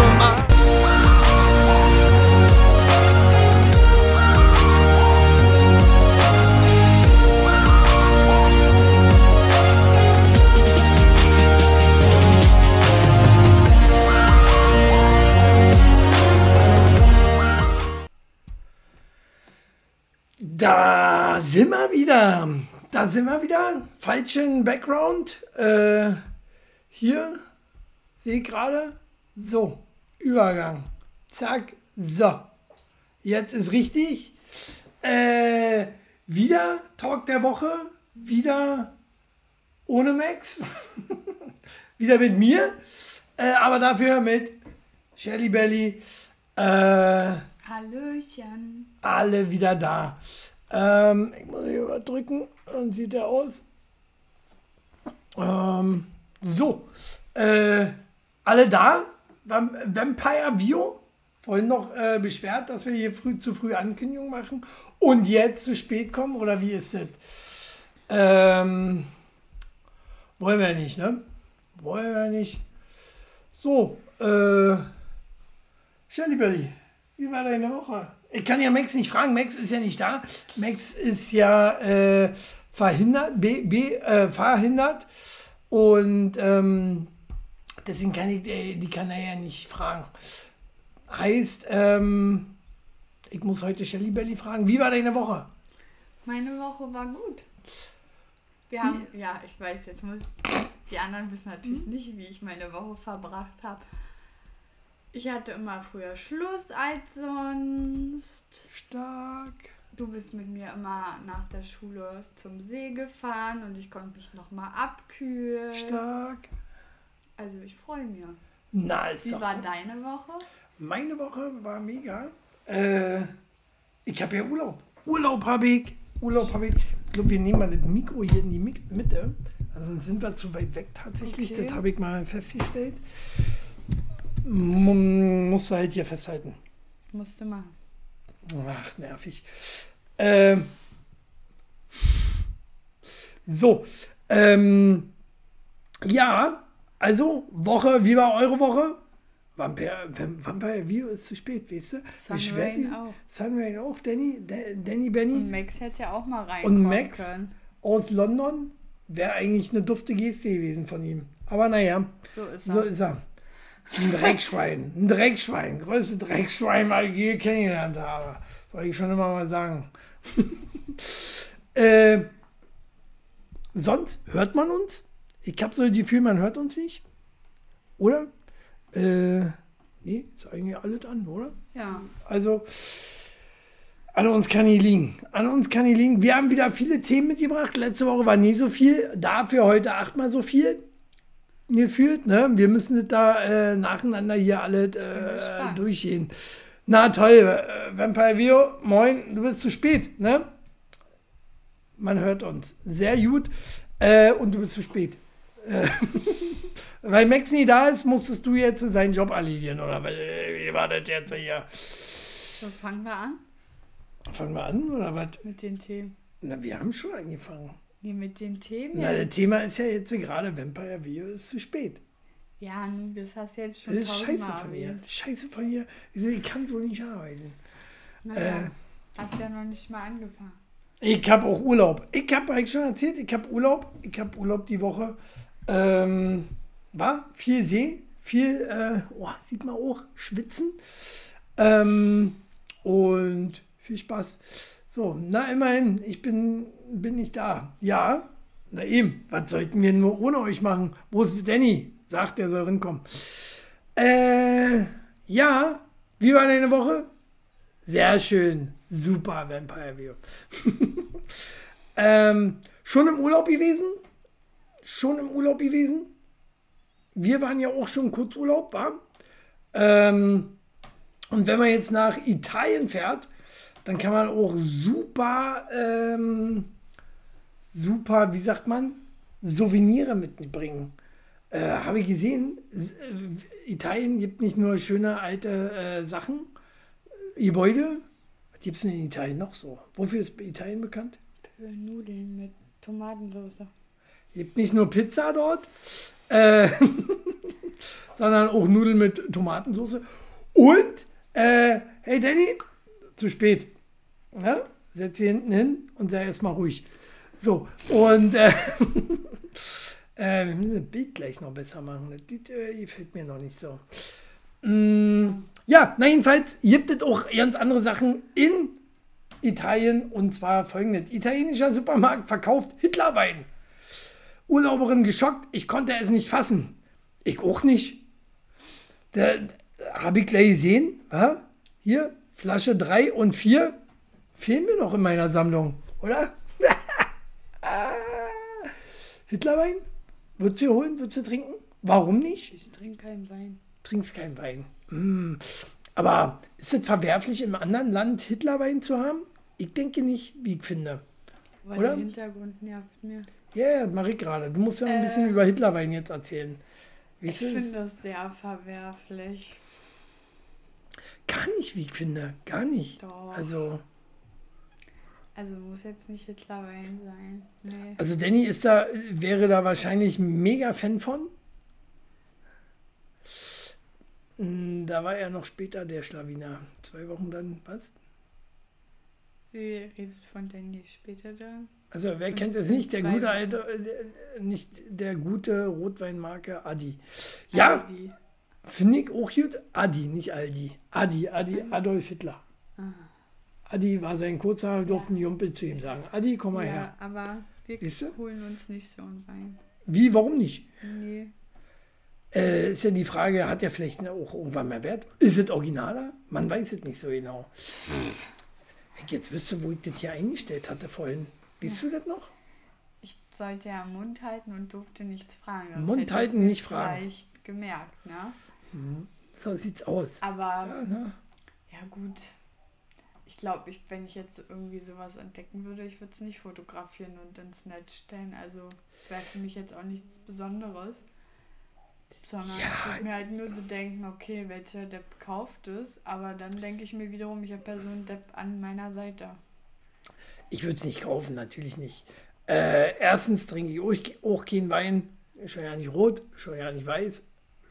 schon mal. Da sind wir wieder. Da sind wir wieder. Falschen Background. Äh, hier sehe ich gerade. So, Übergang. Zack. So. Jetzt ist richtig. Äh, wieder Talk der Woche. Wieder ohne Max. wieder mit mir. Äh, aber dafür mit Shelly Belly. Äh, Hallöchen. alle wieder da. Ähm, ich muss hier überdrücken, dann sieht er aus. Ähm, so, äh, alle da? Vam- Vampire View? Vorhin noch äh, beschwert, dass wir hier früh zu früh Ankündigung machen und jetzt zu spät kommen oder wie ist das? Ähm, wollen wir nicht, ne? Wollen wir nicht. So, äh, Shelly Belly, wie war deine Woche? Ich kann ja Max nicht fragen, Max ist ja nicht da. Max ist ja äh, verhindert, B, B, äh, verhindert und ähm, deswegen kann ich äh, die kann er ja nicht fragen. Heißt, ähm, ich muss heute Shelly Belly fragen, wie war deine Woche? Meine Woche war gut. Wir haben, ja, ich weiß, jetzt muss die anderen wissen natürlich nicht, wie ich meine Woche verbracht habe. Ich hatte immer früher Schluss als sonst. Stark. Du bist mit mir immer nach der Schule zum See gefahren und ich konnte mich noch mal abkühlen. Stark. Also ich freue mich. Na, ist Wie doch war top. deine Woche? Meine Woche war mega. Äh, ich habe ja Urlaub. Urlaub habe ich. Urlaub habe ich. Ich glaube, wir nehmen mal das Mikro hier in die Mitte. Also sind wir zu weit weg tatsächlich. Okay. Das habe ich mal festgestellt. M musst du halt hier festhalten. Musste machen. Ach, nervig. Ähm, so. Ähm, ja, also Woche, wie war eure Woche? Vampire, Vamp- Vampire View ist zu spät, weißt du? Sunrain die- auch. Sunrain auch, Danny, Da- Danny Benny Und Max hätte ja auch mal und reinkommen Max können. aus London. Wäre eigentlich eine dufte Geste gewesen von ihm. Aber naja, So ist er. so ist er. Ein Dreckschwein, ein Dreckschwein, größte Dreckschwein, mal ich je kennengelernt habe. Soll ich schon immer mal sagen. äh, sonst hört man uns? Ich habe so das Gefühl, man hört uns nicht. Oder? Äh, nee, ist eigentlich alles an, oder? Ja. Also, an uns kann nie liegen. An uns kann nie liegen. Wir haben wieder viele Themen mitgebracht. Letzte Woche war nie so viel. Dafür heute achtmal so viel gefühlt. Ne? Wir müssen das da äh, nacheinander hier alle äh, durchgehen. Na toll, äh, Vampire Vio, moin, du bist zu spät, ne? Man hört uns. Sehr gut. Äh, und du bist zu spät. Äh, weil Max nie da ist, musstest du jetzt seinen Job erledigen, oder? Weil, äh, Wie war das jetzt hier? So fangen wir an Fangen wir an, oder was? mit den Themen. Na, wir haben schon angefangen. Nee, mit den Themen. Na, Ja, das Thema ist ja jetzt gerade Vampire Vio ist zu spät. ja nun, das hast du jetzt schon Das ist scheiße von mir. Scheiße von mir. Ich kann so nicht arbeiten. Naja, Äh. hast ja noch nicht mal angefangen. Ich habe auch Urlaub. Ich habe eigentlich schon erzählt, ich habe Urlaub. Ich habe Urlaub die Woche. Ähm, war viel See, viel, äh, oh, sieht man auch, schwitzen. Ähm, und viel Spaß. So, na immerhin, ich bin, bin nicht da. Ja, na eben, was sollten wir nur ohne euch machen? Wo ist Danny? Sagt, er soll rinkommen. Äh, ja, wie war deine Woche? Sehr schön. Super Vampire View. ähm, schon im Urlaub gewesen? Schon im Urlaub gewesen? Wir waren ja auch schon kurz Urlaub, war? Ähm, und wenn man jetzt nach Italien fährt, dann kann man auch super, ähm, super, wie sagt man, Souvenire mitbringen. Äh, Habe ich gesehen, äh, Italien gibt nicht nur schöne alte äh, Sachen, Gebäude. Was gibt es in Italien noch so? Wofür ist Italien bekannt? Für Nudeln mit Tomatensauce. Gibt nicht nur Pizza dort, äh, sondern auch Nudeln mit Tomatensauce. Und, äh, hey Danny, zu spät. Ja? Setz sie hinten hin und sei erstmal ruhig. So, und äh, äh, wir müssen das Bild gleich noch besser machen. Das äh, gefällt mir noch nicht so. Mm, ja, na jedenfalls gibt es auch ganz andere Sachen in Italien und zwar folgendes. Italienischer Supermarkt verkauft Hitlerwein. Urlauberin geschockt, ich konnte es nicht fassen. Ich auch nicht. Da habe ich gleich gesehen, ja? hier, Flasche 3 und 4 fehlen mir noch in meiner Sammlung, oder? Hitlerwein? Würdest du holen? Würdest du trinken? Warum nicht? Ich trinke keinen Wein. Trinkst keinen Wein. Mm. Aber ist es verwerflich, im anderen Land Hitlerwein zu haben? Ich denke nicht, wie ich finde. Weil Oder? der Hintergrund nervt mir. Ja, yeah, das mache ich gerade. Du musst ja ein Äh. bisschen über Hitlerwein jetzt erzählen. Ich Weißt du, finde das sehr verwerflich. gar nicht, wie ich finde. Gar nicht. Doch. Also, Also muss jetzt nicht Hitlerwein sein. Nee. also Danny ist da, wäre da wahrscheinlich mega Fan von. Mm, Da war er noch später der Schlawiner. Zwei Wochen dann, was? Sie redet von Danny später dann. Also wer kennt es nicht? Der gute alte, äh, nicht der gute Rotweinmarke Adi. Ja, finde ich auch gut. Adi, nicht Aldi. Adi, Adi, Adolf Hitler. Ah. Adi war sein kurzer, durften Jumpel zu ihm sagen. Adi, komm mal Ja, her. aber wir Siehst du? holen uns nicht so einen Wein. Wie, warum nicht? Nee. Äh, ist ja die Frage, hat er vielleicht auch irgendwann mehr Wert? Ist es originaler? Man weiß es nicht so genau. Wenn ich jetzt wüsste, wo ich das hier eingestellt hatte vorhin. Weißt du das noch? Ich sollte ja Mund halten und durfte nichts fragen. Mund halten, nicht fragen. Vielleicht gemerkt, ne? So sieht's aus. Aber Ja, ne? ja gut. Ich glaube, ich, wenn ich jetzt irgendwie sowas entdecken würde, ich würde es nicht fotografieren und ins Netz stellen. Also es wäre für mich jetzt auch nichts Besonderes. Sondern Ja. ich würde mir halt nur so denken, okay, welcher Depp kauft es? Aber dann denke ich mir wiederum, ich habe Person Depp an meiner Seite. Ich würde es nicht kaufen, natürlich nicht. Äh, erstens trinke ich auch, auch keinen Wein, schon ja nicht rot, schon ja nicht weiß,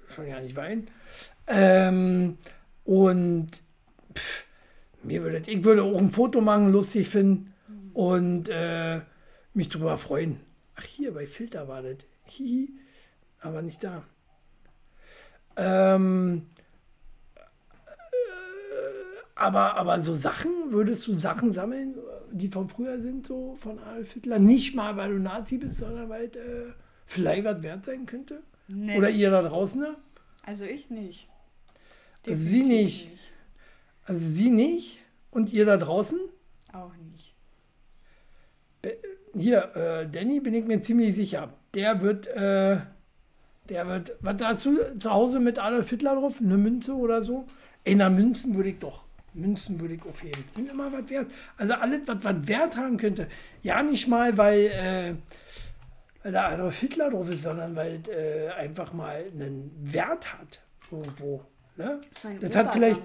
schon ja nicht Wein. Ähm, und pff, mir würde, ich würde auch ein Foto machen, lustig finden und äh, mich drüber freuen. Ach, hier bei Filter war das. Hihi, aber nicht da. Ähm, aber, aber so Sachen, würdest du Sachen sammeln, die von früher sind, so von Adolf Hitler? Nicht mal, weil du Nazi bist, sondern weil äh, vielleicht was wert sein könnte? Nee, Oder ihr da draußen? Ne? also ich nicht. Also sie Definitiv nicht. Also sie nicht und ihr da draußen? Auch nicht. Hier, äh, Danny, bin ich mir ziemlich sicher. Der wird, äh, der wird, was du zu Hause mit Adolf Hitler drauf? Eine Münze oder so? Ey, na Münzen würde ich doch. Münzen würde ich aufheben. Sind immer was wert. Also alles, was was Wert haben könnte. Ja, nicht mal, weil, äh, weil da Adolf Hitler drauf ist, sondern weil es äh, einfach mal einen Wert hat. Irgendwo. Ne? Das hat vielleicht,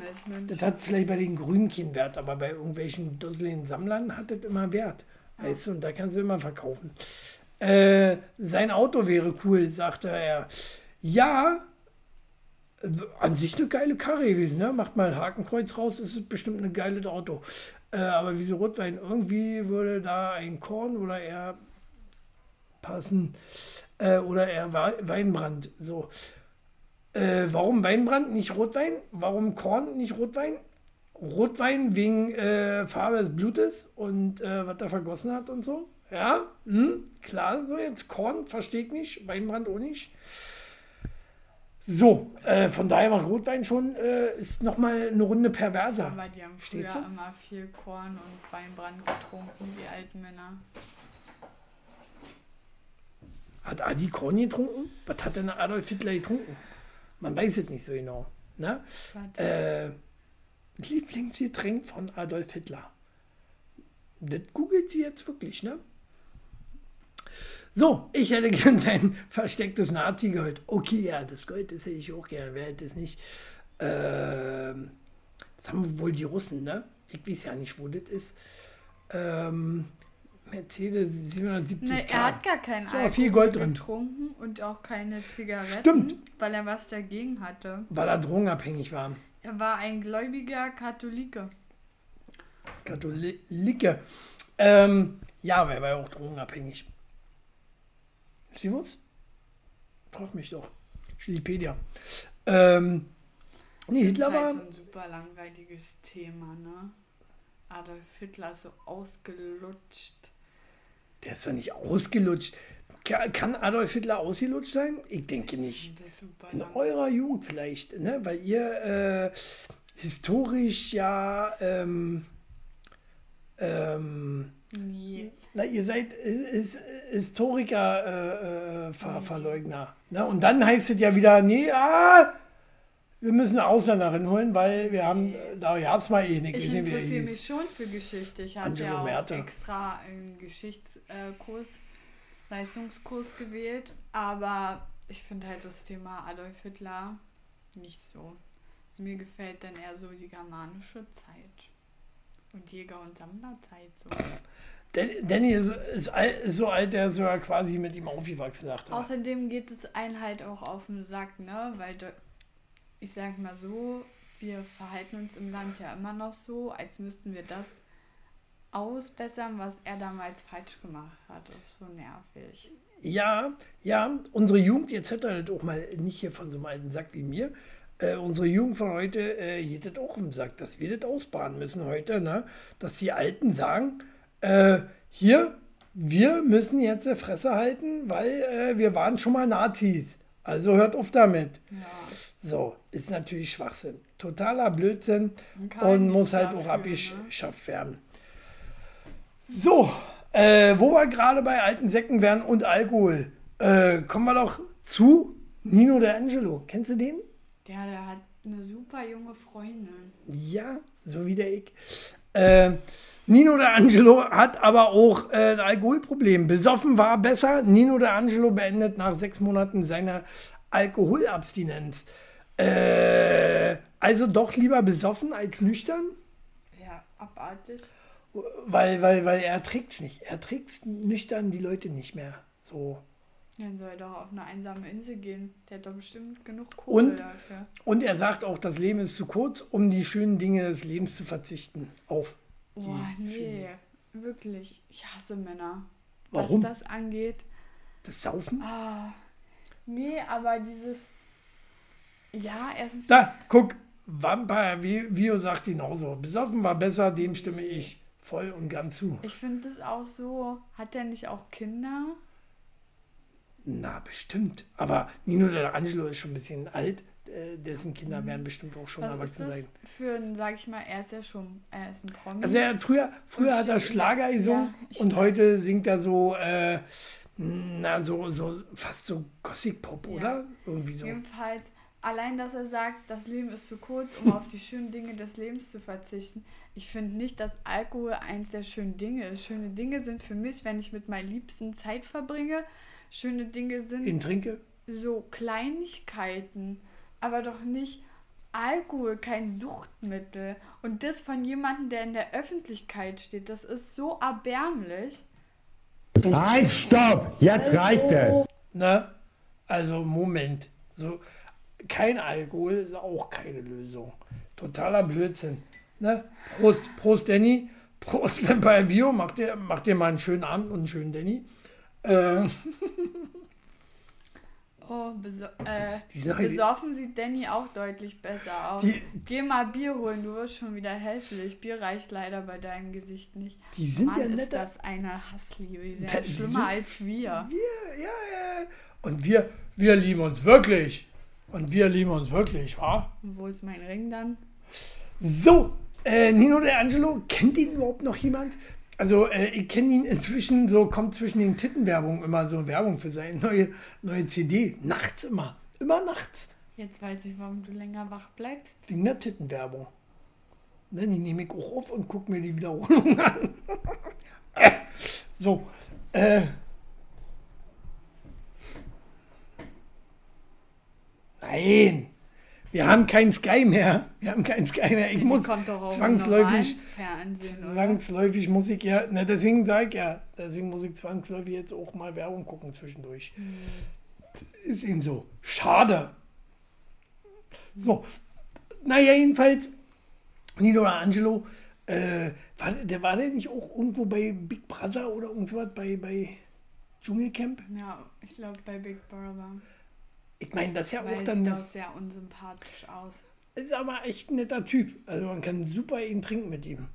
das hat vielleicht bei den Grünen keinen Wert, aber bei irgendwelchen dusseligen Sammlern hat das immer Wert. Weißt du, und da kannst du immer verkaufen. Äh, sein Auto wäre cool, sagte er. Ja, an sich eine geile Karre gewesen, ne? Macht mal ein Hakenkreuz raus, ist es bestimmt ein geiles Auto. Äh, aber wieso Rotwein? Irgendwie würde da ein Korn oder eher passen. Äh, oder eher Wei- Weinbrand. So. Äh, warum Weinbrand, nicht Rotwein? Warum Korn, nicht Rotwein? Rotwein wegen äh, Farbe des Blutes und äh, was er vergossen hat und so. Ja, hm, klar, so jetzt Korn, verstehe ich nicht, Weinbrand auch nicht. So, äh, von daher macht Rotwein schon, äh, ist nochmal eine Runde perverser. Aber die haben früher Verstehst du? immer viel Korn und Weinbrand getrunken, die alten Männer. Hat Adi Korn getrunken? Was hat denn Adolf Hitler getrunken? Man weiß es nicht so genau. Ne? Äh, Lieblingsgetränk von Adolf Hitler. Das googelt sie jetzt wirklich, ne? So, ich hätte gern sein verstecktes Nazi-Gold. Okay, ja, das Gold, das hätte ich auch gern. Wer hätte es nicht? Ähm, das haben wohl die Russen, ne? Ich weiß ja nicht, wo das ist. Ähm, Mercedes 770 Ne, er hat gar keinen Alkohol viel Gold drin. getrunken und auch keine Zigaretten, Stimmt. weil er was dagegen hatte. weil er drogenabhängig war. Er war ein gläubiger Katholike. Katholike. Ähm, ja, aber er war ja auch drogenabhängig. Was? Frag mich doch. Wikipedia. Ähm, nee, Hitler das ist war. halt so ein super langweiliges Thema, ne? Adolf Hitler ist so ausgelutscht. Der ist doch nicht ausgelutscht. Ka- Kann Adolf Hitler ausgelutscht sein? Ich denke nicht. In eurer Jugend vielleicht, ne? weil ihr äh, historisch ja. Ähm, ähm, Nee. na, ihr seid His- Historiker, äh, äh, Ver Verleugner. Ne? Und dann heißt es ja wieder, nee, ah, wir müssen eine Ausländerin holen, weil wir haben, äh, da gab es mal eh nicht. Ich er interessiere mich schon für Geschichte. Ich Angelo ja auch Merte. extra einen Geschichtskurs, Leistungskurs gewählt, aber ich finde halt das Thema Adolf Hitler nicht so. Also mir gefällt dann eher so die germanische Zeit. Und Jäger- und Sammlerzeit so. Dan- Danny ist, ist, ist so alt, der sogar quasi mit ihm aufgewachsen dachte. Außerdem geht es einen halt auch auf den Sack, ne? Weil ich sag mal so, wir verhalten uns im Land ja immer noch so, als müssten wir das ausbessern, was er damals falsch gemacht hat. Das ist so nervig. Ja, ja, unsere Jugend, jetzt hört er das auch mal nicht hier von so einem alten Sack wie mir. Äh, unsere Jugend von heute äh, geht das auch im Sack, dass wir das ausbaden müssen heute, ne? Dass die Alten sagen, äh, hier, wir müssen jetzt die Fresse halten, weil äh, wir waren schon mal Nazis. Also hört auf damit. Ja. So, ist natürlich Schwachsinn. Totaler Blödsinn Und und muss halt auch ne? abgeschafft werden. So, äh, wo wir gerade bei alten Säcken wären und Alkohol, äh, kommen wir doch zu Nino De Angelo. Kennst du den? Der, der hat eine super junge Freundin. Ja, so wie der ich. Äh, Nino De Angelo hat aber auch äh, ein Alkoholproblem. Besoffen war besser. Nino De Angelo beendet nach sechs Monaten seine Alkoholabstinenz. Äh, also doch lieber besoffen als nüchtern? Ja, abartig. Weil, weil, weil er trägt's nicht. Er trägt nüchtern die Leute nicht mehr. So. Dann soll er doch auf eine einsame Insel gehen. Der hat doch bestimmt genug Kohle Und? dafür. Und er sagt auch, das Leben ist zu kurz, um die schönen Dinge des Lebens zu verzichten. Auf. Boah, nee. Wirklich. Ich hasse Männer. Warum? Was das angeht. Das Saufen? Ah. Nee, aber dieses. Ja, erstens. Da, guck, Vampire Vio sagt genauso. Besoffen war besser, dem stimme ich voll und ganz zu. Ich finde das auch so. Hat der nicht auch Kinder? Na, bestimmt. Aber Nino De Angelo ist schon ein bisschen alt. Äh, Dessen Kinder werden bestimmt auch schon. Was erwachsen sein. für ein, sag ich mal, er ist ja schon, er ist ein Promi. Also er hat früher, früher Und hat er Schlager ja, gesungen ich und weiß. heute singt er so, äh, na, so, so fast so Gothic-Pop, Ja. oder? Irgendwie so. Jedenfalls, allein, dass er sagt, das Leben ist zu kurz, um auf die schönen Dinge des Lebens zu verzichten. Ich finde nicht, dass Alkohol eins der schönen Dinge ist. Schöne Dinge sind für mich, wenn ich mit meinen Liebsten Zeit verbringe. Schöne Dinge sind In Trinke? so Kleinigkeiten, aber doch nicht Alkohol, kein Suchtmittel. Und das von jemandem, der in der Öffentlichkeit steht, das ist so erbärmlich. Halt, stopp! Jetzt reicht es! Ne? Also, Moment. So, kein Alkohol ist auch keine Lösung. Totaler Blödsinn. Ne? Prost, Prost, Danny. Prost, Vampire Vio. Mach dir, mach dir mal einen schönen Abend und einen schönen Danny. Äh, Oh, beso äh, besoffen sieht Danny auch deutlich besser aus. Die- Geh mal Bier holen, du wirst schon wieder hässlich. Bier reicht leider bei deinem Gesicht nicht. die sind Mann, ja ist netter. das eine Hassliebe. Die sind ja schlimmer als wir. Wir, ja, ja. Und wir, wir lieben uns wirklich. Und wir lieben uns wirklich, wa? Und wo ist mein Ring dann? So, äh, Nino De Angelo, kennt ihn überhaupt noch jemand? Also, äh, ich kenne ihn inzwischen, so kommt zwischen den Tittenwerbungen immer so Werbung für seine neue, neue CD. Nachts immer. Immer nachts. Jetzt weiß ich, warum du länger wach bleibst. Wegen der Tittenwerbung. Ne, die nehme ich auch auf und gucke mir die Wiederholung an. so, äh. Nein. Wir haben kein Sky mehr. Wir haben kein Sky mehr. Ich muss zwangsläufig, oder? zwangsläufig muss ich ja, na deswegen sage ich ja, deswegen muss ich zwangsläufig jetzt auch mal Werbung gucken zwischendurch. Hm. Ist ihm so. Schade. So. Naja, jedenfalls, Nino Angelo, äh, war, der war der nicht auch irgendwo bei Big Brother oder irgendwas bei, bei Dschungelcamp? Ja, ich glaube bei Big Brother. Ich meine, das ist ja Weil auch dann. sieht auch sehr unsympathisch aus. Ist aber echt ein netter Typ. Also man kann super ihn trinken mit ihm.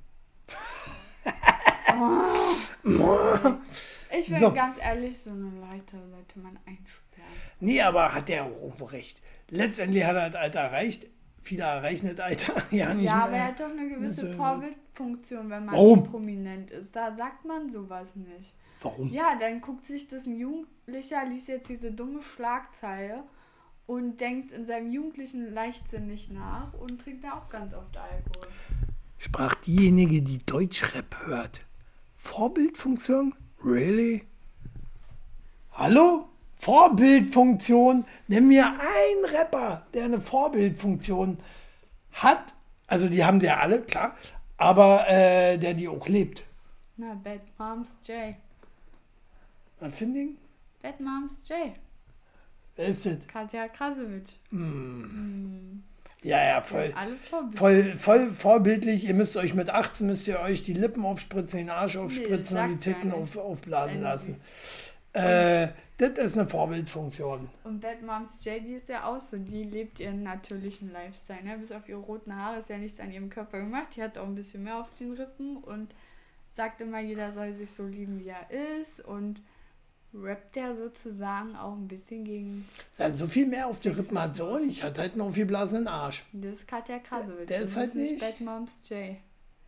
Ich finde So. ganz ehrlich, so eine Leute sollte man einsperren. Nee, aber hat der auch irgendwo recht. Letztendlich hat er das Alter erreicht. Viele erreichen das Alter ja nicht Ja, mehr. aber er hat doch eine gewisse Vorbildfunktion, wenn man Warum? prominent ist. Da sagt man sowas nicht. Warum? Ja, dann guckt sich das ein Jugendlicher, liest jetzt diese dumme Schlagzeile und denkt in seinem jugendlichen Leichtsinn nicht nach und trinkt da auch ganz oft Alkohol. Sprach diejenige, die Deutschrap hört. Vorbildfunktion? Really? Hallo? Vorbildfunktion? Nenn mir einen Rapper, der eine Vorbildfunktion hat. Also die haben sie ja alle, klar. Aber äh, der die auch lebt. Na, Bad Moms J. Was finde ich? Bad Moms J. Wer ist das? Katja Krasowitsch. Ja, ja, voll. Voll, voll vorbildlich. Ihr müsst euch mit 18 müsst ihr euch die Lippen aufspritzen, den Arsch aufspritzen und die Titten auf, aufblasen Irgendwie. lassen. Äh, das ist eine Vorbildfunktion. Und Bad Moms J, die ist ja auch so. Die lebt ihren natürlichen Lifestyle. Ne? Bis auf ihre roten Haare ist ja nichts an ihrem Körper gemacht. Die hat auch ein bisschen mehr auf den Rippen und sagt immer, jeder soll sich so lieben, wie er ist. Und rappt ja sozusagen auch ein bisschen gegen. Sein so viel mehr auf die Rippen hat sie auch nicht. Hat halt einen aufgeblasenen Arsch. Das ist Katja Krasowitsch. Der das ist halt nicht- Bad Moms J.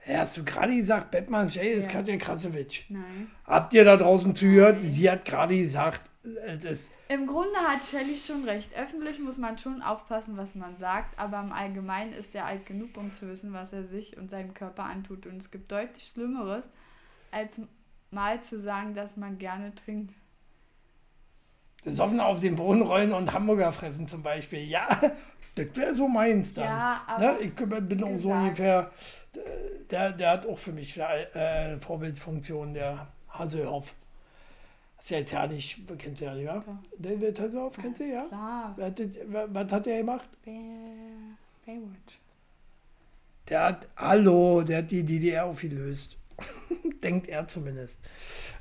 Ja, hast du gerade gesagt, Batman Jay ist Ja. Katja Krasowitsch. Nein. Habt ihr da draußen zugehört? Sie hat gerade gesagt, äh, das, Im Grunde hat Shelley schon recht. Öffentlich muss man schon aufpassen, was man sagt, aber im Allgemeinen ist er alt genug, um zu wissen, was er sich und seinem Körper antut. Und es gibt deutlich Schlimmeres, als mal zu sagen, dass man gerne trinkt. Besoffen auf den Boden rollen und Hamburger fressen zum Beispiel. Ja, das wäre so meins dann. Ja, aber ne? Ich bin auch so ungefähr, der, der hat auch für mich äh, eine Vorbildfunktion, der Hasselhoff. Das ist ja jetzt ja nicht, kennst du ja, ja? Doch. David Hasselhoff, kennst du, ja? Klar, Was, was hat der gemacht? Bay Baywatch. Der hat, hallo, der hat die DDR aufgelöst. Denkt er zumindest.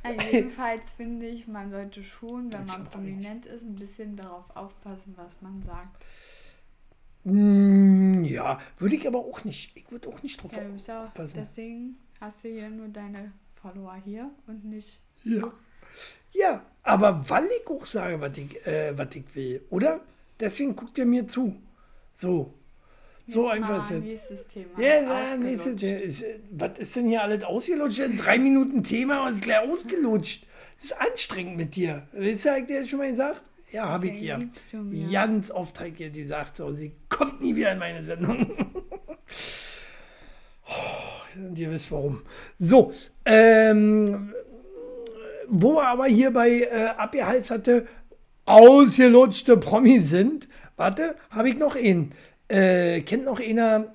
Also jedenfalls finde ich, man sollte schon, wenn man prominent ist, ein bisschen darauf aufpassen, was man sagt. Mm, ja, würde ich aber auch nicht. Ich würde auch nicht drauf ja auch, aufpassen. deswegen hast du hier nur deine Follower hier und nicht Ja. Ja, aber weil ich auch sage, was ich, äh, was ich will, oder? Deswegen guckt ihr mir zu. So. So Jetzt einfach ist es. nächstes Thema. Ja, ja, nächstes, äh, was ist denn hier alles ausgelutscht? Drei Minuten Thema und gleich ausgelutscht. Das ist anstrengend mit dir. Weißt du, hab ich dir das schon mal gesagt? Ja, habe ich ihr. mir. Ganz oft hat ihr gesagt, so, sie kommt nie wieder in meine Sendung. Und ihr wisst warum. So, ähm, wo wir aber hier bei äh, abgehalsterte, ausgelutschte Promis sind, warte, habe ich noch einen. Äh, kennt noch einer,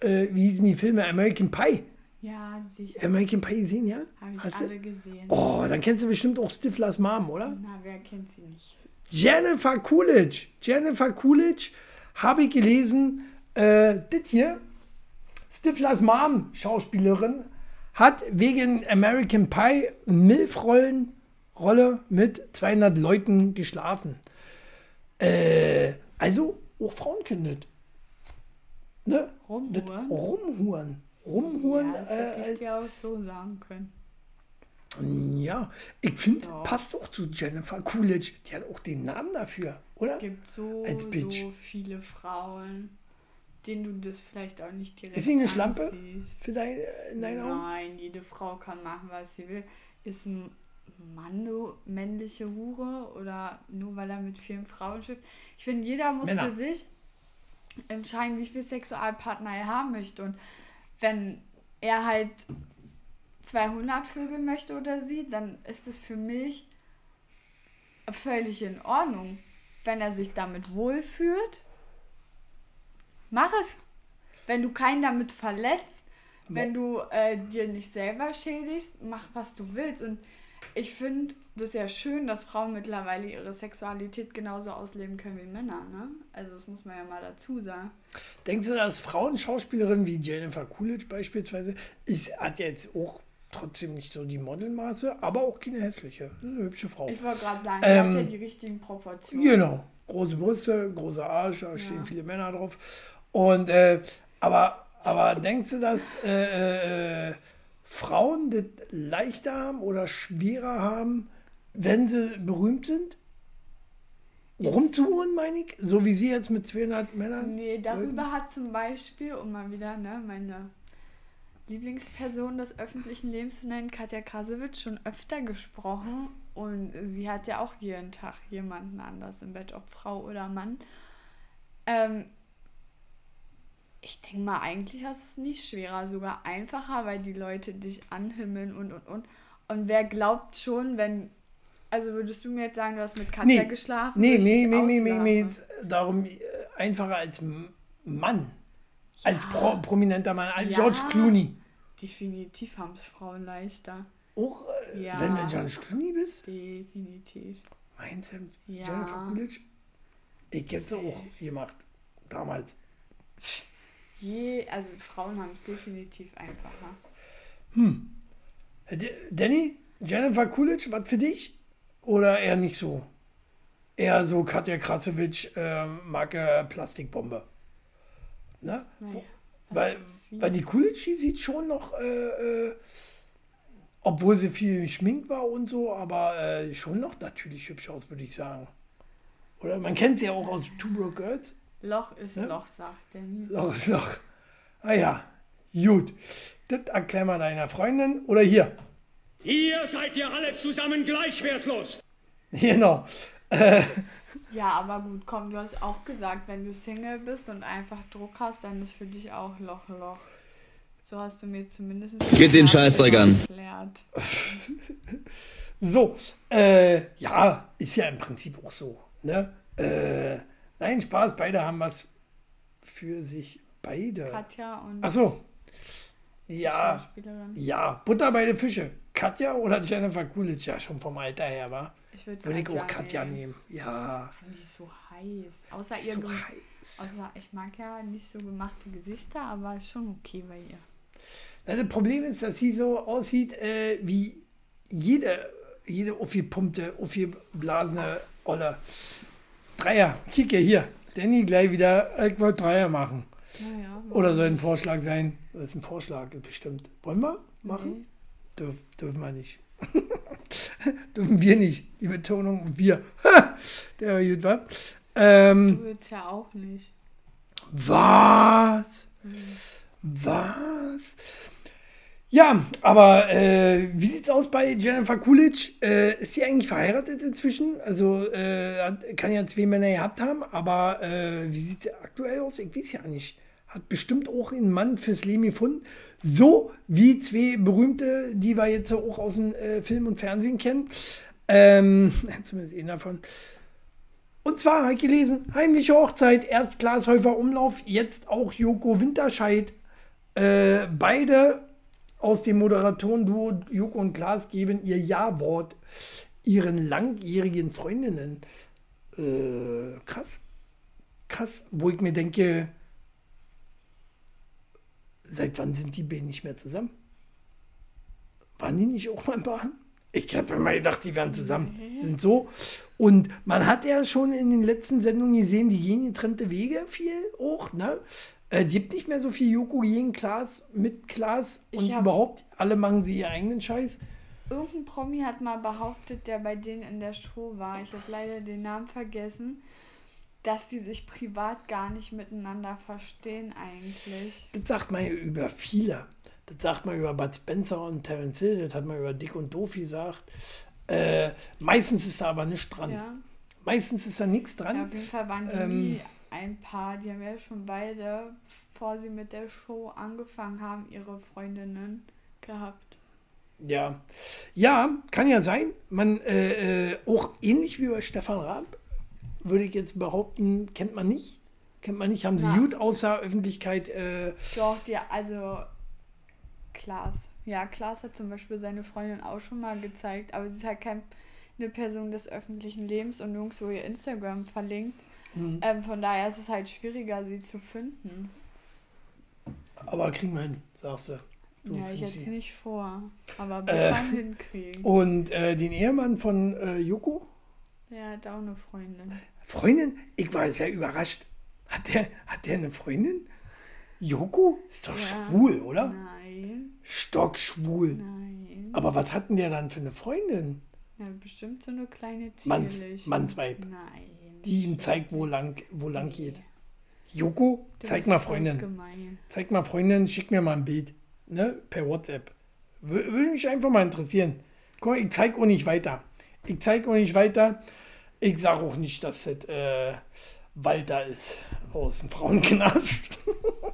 äh, wie hießen die Filme? American Pie. Ja, sicher. American Pie gesehen, ja? Habe ich Hast du? alle gesehen. Oh, dann kennst du bestimmt auch Stiflers Mom, oder? Na, wer kennt sie nicht? Jennifer Coolidge. Jennifer Coolidge habe ich gelesen, äh, das hier, Stiflers Mom, Schauspielerin, hat wegen American Pie Milfrollen Rolle mit 200 Leuten geschlafen. Äh, also auch Frauen kündet. Ne? Rumhuren? Rumhuren. Rumhuren. Ja, das äh, hätte ich als, dir auch so sagen können. ja, ich finde, Doch. passt auch zu Jennifer Coolidge. Die hat auch den Namen dafür, oder? Es gibt so, so viele Frauen, denen du das vielleicht auch nicht direkt Ist sie eine Schlampe? Für dein, in deinen Augen? Nein, jede Frau kann machen, was sie will. Ist ein Mann nur männliche Hure oder nur weil er mit vielen Frauen schippt? Ich finde, jeder muss Männer. für sich entscheiden, wie viel Sexualpartner er haben möchte. Und wenn er halt 200 Vögel möchte oder sie, dann ist es für mich völlig in Ordnung. Wenn er sich damit wohlfühlt, Mach es. Wenn du keinen damit verletzt, wenn du äh, dir nicht selber schädigst, mach was du willst. Und ich finde das ja schön, dass Frauen mittlerweile ihre Sexualität genauso ausleben können wie Männer. Ne? Also das muss man ja mal dazu sagen. Denkst du, dass Frauenschauspielerinnen wie Jennifer Coolidge beispielsweise, ist, hat ja jetzt auch trotzdem nicht so die Modelmaße, aber auch keine hässliche. Eine hübsche Frau. Ich wollte gerade sagen, Ähm, hat ja die richtigen Proportionen. Genau. Große Brüste, großer Arsch, da stehen viele Männer drauf. Und äh, aber, aber denkst du, dass äh, äh, Frauen das leichter haben oder schwerer haben, wenn sie berühmt sind? Rumzuholen, meine ich? So wie sie jetzt mit 200 Männern? Nee, darüber hat zum Beispiel, um mal wieder ne, meine Lieblingsperson des öffentlichen Lebens zu nennen, Katja Krasowitsch, schon öfter gesprochen. Und sie hat ja auch jeden Tag jemanden anders im Bett, ob Frau oder Mann. Ähm, ich denke mal, eigentlich hast du es nicht schwerer, sogar einfacher, weil die Leute dich anhimmeln und und und. Und wer glaubt schon, wenn. Also würdest du mir jetzt sagen, du hast mit Katja Nee. geschlafen? Nee, nee, nee, nee, nee, nee, jetzt darum äh, einfacher als Mann. Als Ja. pro, prominenter Mann, als Ja. George Clooney. Definitiv haben es Frauen leichter. Auch äh, Ja. wenn du George Clooney bist? Definitiv. Meinst du, Ja. Jennifer Coolidge? Ich hätte auch gemacht. Damals. Je, also Frauen haben es definitiv einfacher. D Danny, Jennifer Coolidge, was für dich? Oder eher nicht so? Eher so Katja Krasowitsch, äh, Marke Plastikbombe. Ne? Naja, Weil, sie- weil die die sieht schon noch, äh, äh, obwohl sie viel geschminkt war und so, aber äh, schon noch natürlich hübsch aus, würde ich sagen. Oder man kennt sie ja auch aus Two Broke Girls. Loch ist Ja? Loch, sagt Danny. Loch ist Loch. Ah ja, gut. Das erklär mal deiner Freundin. Oder hier. Ihr seid ja alle zusammen gleich wertlos. Genau. Ja, aber gut, komm, du hast auch gesagt, wenn du Single bist und einfach Druck hast, dann ist für dich auch Loch, Loch. So hast du mir zumindest. Geht den Scheißdreck an. So, äh, ja, ist ja im Prinzip auch so. Ne? Äh, nein, Spaß, beide haben was für sich. Beide. Katja und Ach so. die Ja, ja, Butter bei den Fische. Katja oder Jennifer Coolidge? Ja, schon vom Alter her, war. Ich würde ich Katja, auch Katja nehmen. Ja, Die ist so heiß. Außer ihr so Ge- heiß. Außer ich mag ja nicht so gemachte Gesichter, aber schon okay bei ihr. Na, das Problem ist, dass sie so aussieht äh, wie jede, jede aufgepumpte, aufgeblasene Olle. Dreier, kicke hier. Danny gleich wieder, ich wollte Dreier machen. Naja. Oder soll ein Vorschlag sein? Das ist ein Vorschlag, bestimmt. Wollen wir machen? Dürf, dürfen wir nicht. dürfen wir nicht. Die Betonung wir. Der war gut, wa? Ähm, Du willst ja auch nicht. was? Was? Ja, aber äh, wie sieht's aus bei Jennifer Coolidge? Äh, ist sie eigentlich verheiratet inzwischen? Also äh, kann ja zwei Männer gehabt haben, aber äh, wie sieht sie aktuell aus? Ich weiß ja nicht. Hat bestimmt auch einen Mann fürs Leben gefunden. So wie zwei berühmte, die wir jetzt auch aus dem äh, Film und Fernsehen kennen. Ähm, zumindest einen davon. Und zwar habe ich gelesen, heimliche Hochzeit, erst Glashäufer Umlauf, jetzt auch Joko Winterscheid. Äh, beide aus dem Moderatoren-Duo Joko und Klaas geben ihr Ja-Wort ihren langjährigen Freundinnen. Äh, krass. Krass. Wo ich mir denke, seit wann sind die beiden nicht mehr zusammen? Waren die nicht auch mal ein Paar? Ich habe immer gedacht, die wären zusammen. Sind so. Und man hat ja schon in den letzten Sendungen gesehen, die gehen getrennte Wege viel auch. Ne? Äh, die gibt nicht mehr so viel Joko gegen Klaas mit Klaas und überhaupt alle machen sie ihren eigenen Scheiß. Irgendein Promi hat mal behauptet, der bei denen in der Show war, ich habe leider den Namen vergessen, dass die sich privat gar nicht miteinander verstehen eigentlich. Das sagt man ja über viele. Das sagt man über Bud Spencer und Terence Hill, das hat man über Dick und Doof gesagt. Äh, meistens ist da aber nichts dran. Ja, Meistens ist da nichts dran. ja auf jeden Fall waren die Ähm. nie ein Paar. Die haben ja schon beide, bevor sie mit der Show angefangen haben, ihre Freundinnen gehabt. Ja, ja, kann ja sein. Man äh, äh, auch ähnlich wie bei Stefan Raab würde ich jetzt behaupten, kennt man nicht. Kennt man nicht, haben sie Na. gut außer Öffentlichkeit. Äh, Doch, die, also Klaas. Ja, Klaas hat zum Beispiel seine Freundin auch schon mal gezeigt, aber sie ist halt keine Person des öffentlichen Lebens und nirgendwo ihr Instagram verlinkt. Mhm. Ähm, von daher ist es halt schwieriger, sie zu finden. aber kriegen wir hin, sagst du. Du ja, ich jetzt sie. nicht vor. Aber Äh, wir kann hinkriegen. Und äh, den Ehemann von äh, Joko? Der hat auch eine Freundin. Freundin? Ich war sehr überrascht. Hat der, hat der eine Freundin? Joko? Ist doch Ja. schwul, oder? Nein, Stockschwul. nein. Aber was hat denn der dann für eine Freundin? Na, bestimmt so eine kleine Manns- zierliche. Mannsweib. Nein. Die ihm zeigt, wo lang, wo lang Nee. geht. Joko, Du zeig mal Freundin. Gemein. Zeig mal Freundin, schick mir mal ein Bild. Ne? Per WhatsApp. Wür- Würde mich einfach mal interessieren. Guck mal, ich zeig auch nicht weiter. Ich zeig auch nicht weiter. Ich sag auch nicht, dass das äh, Walter ist aus dem Frauenknast.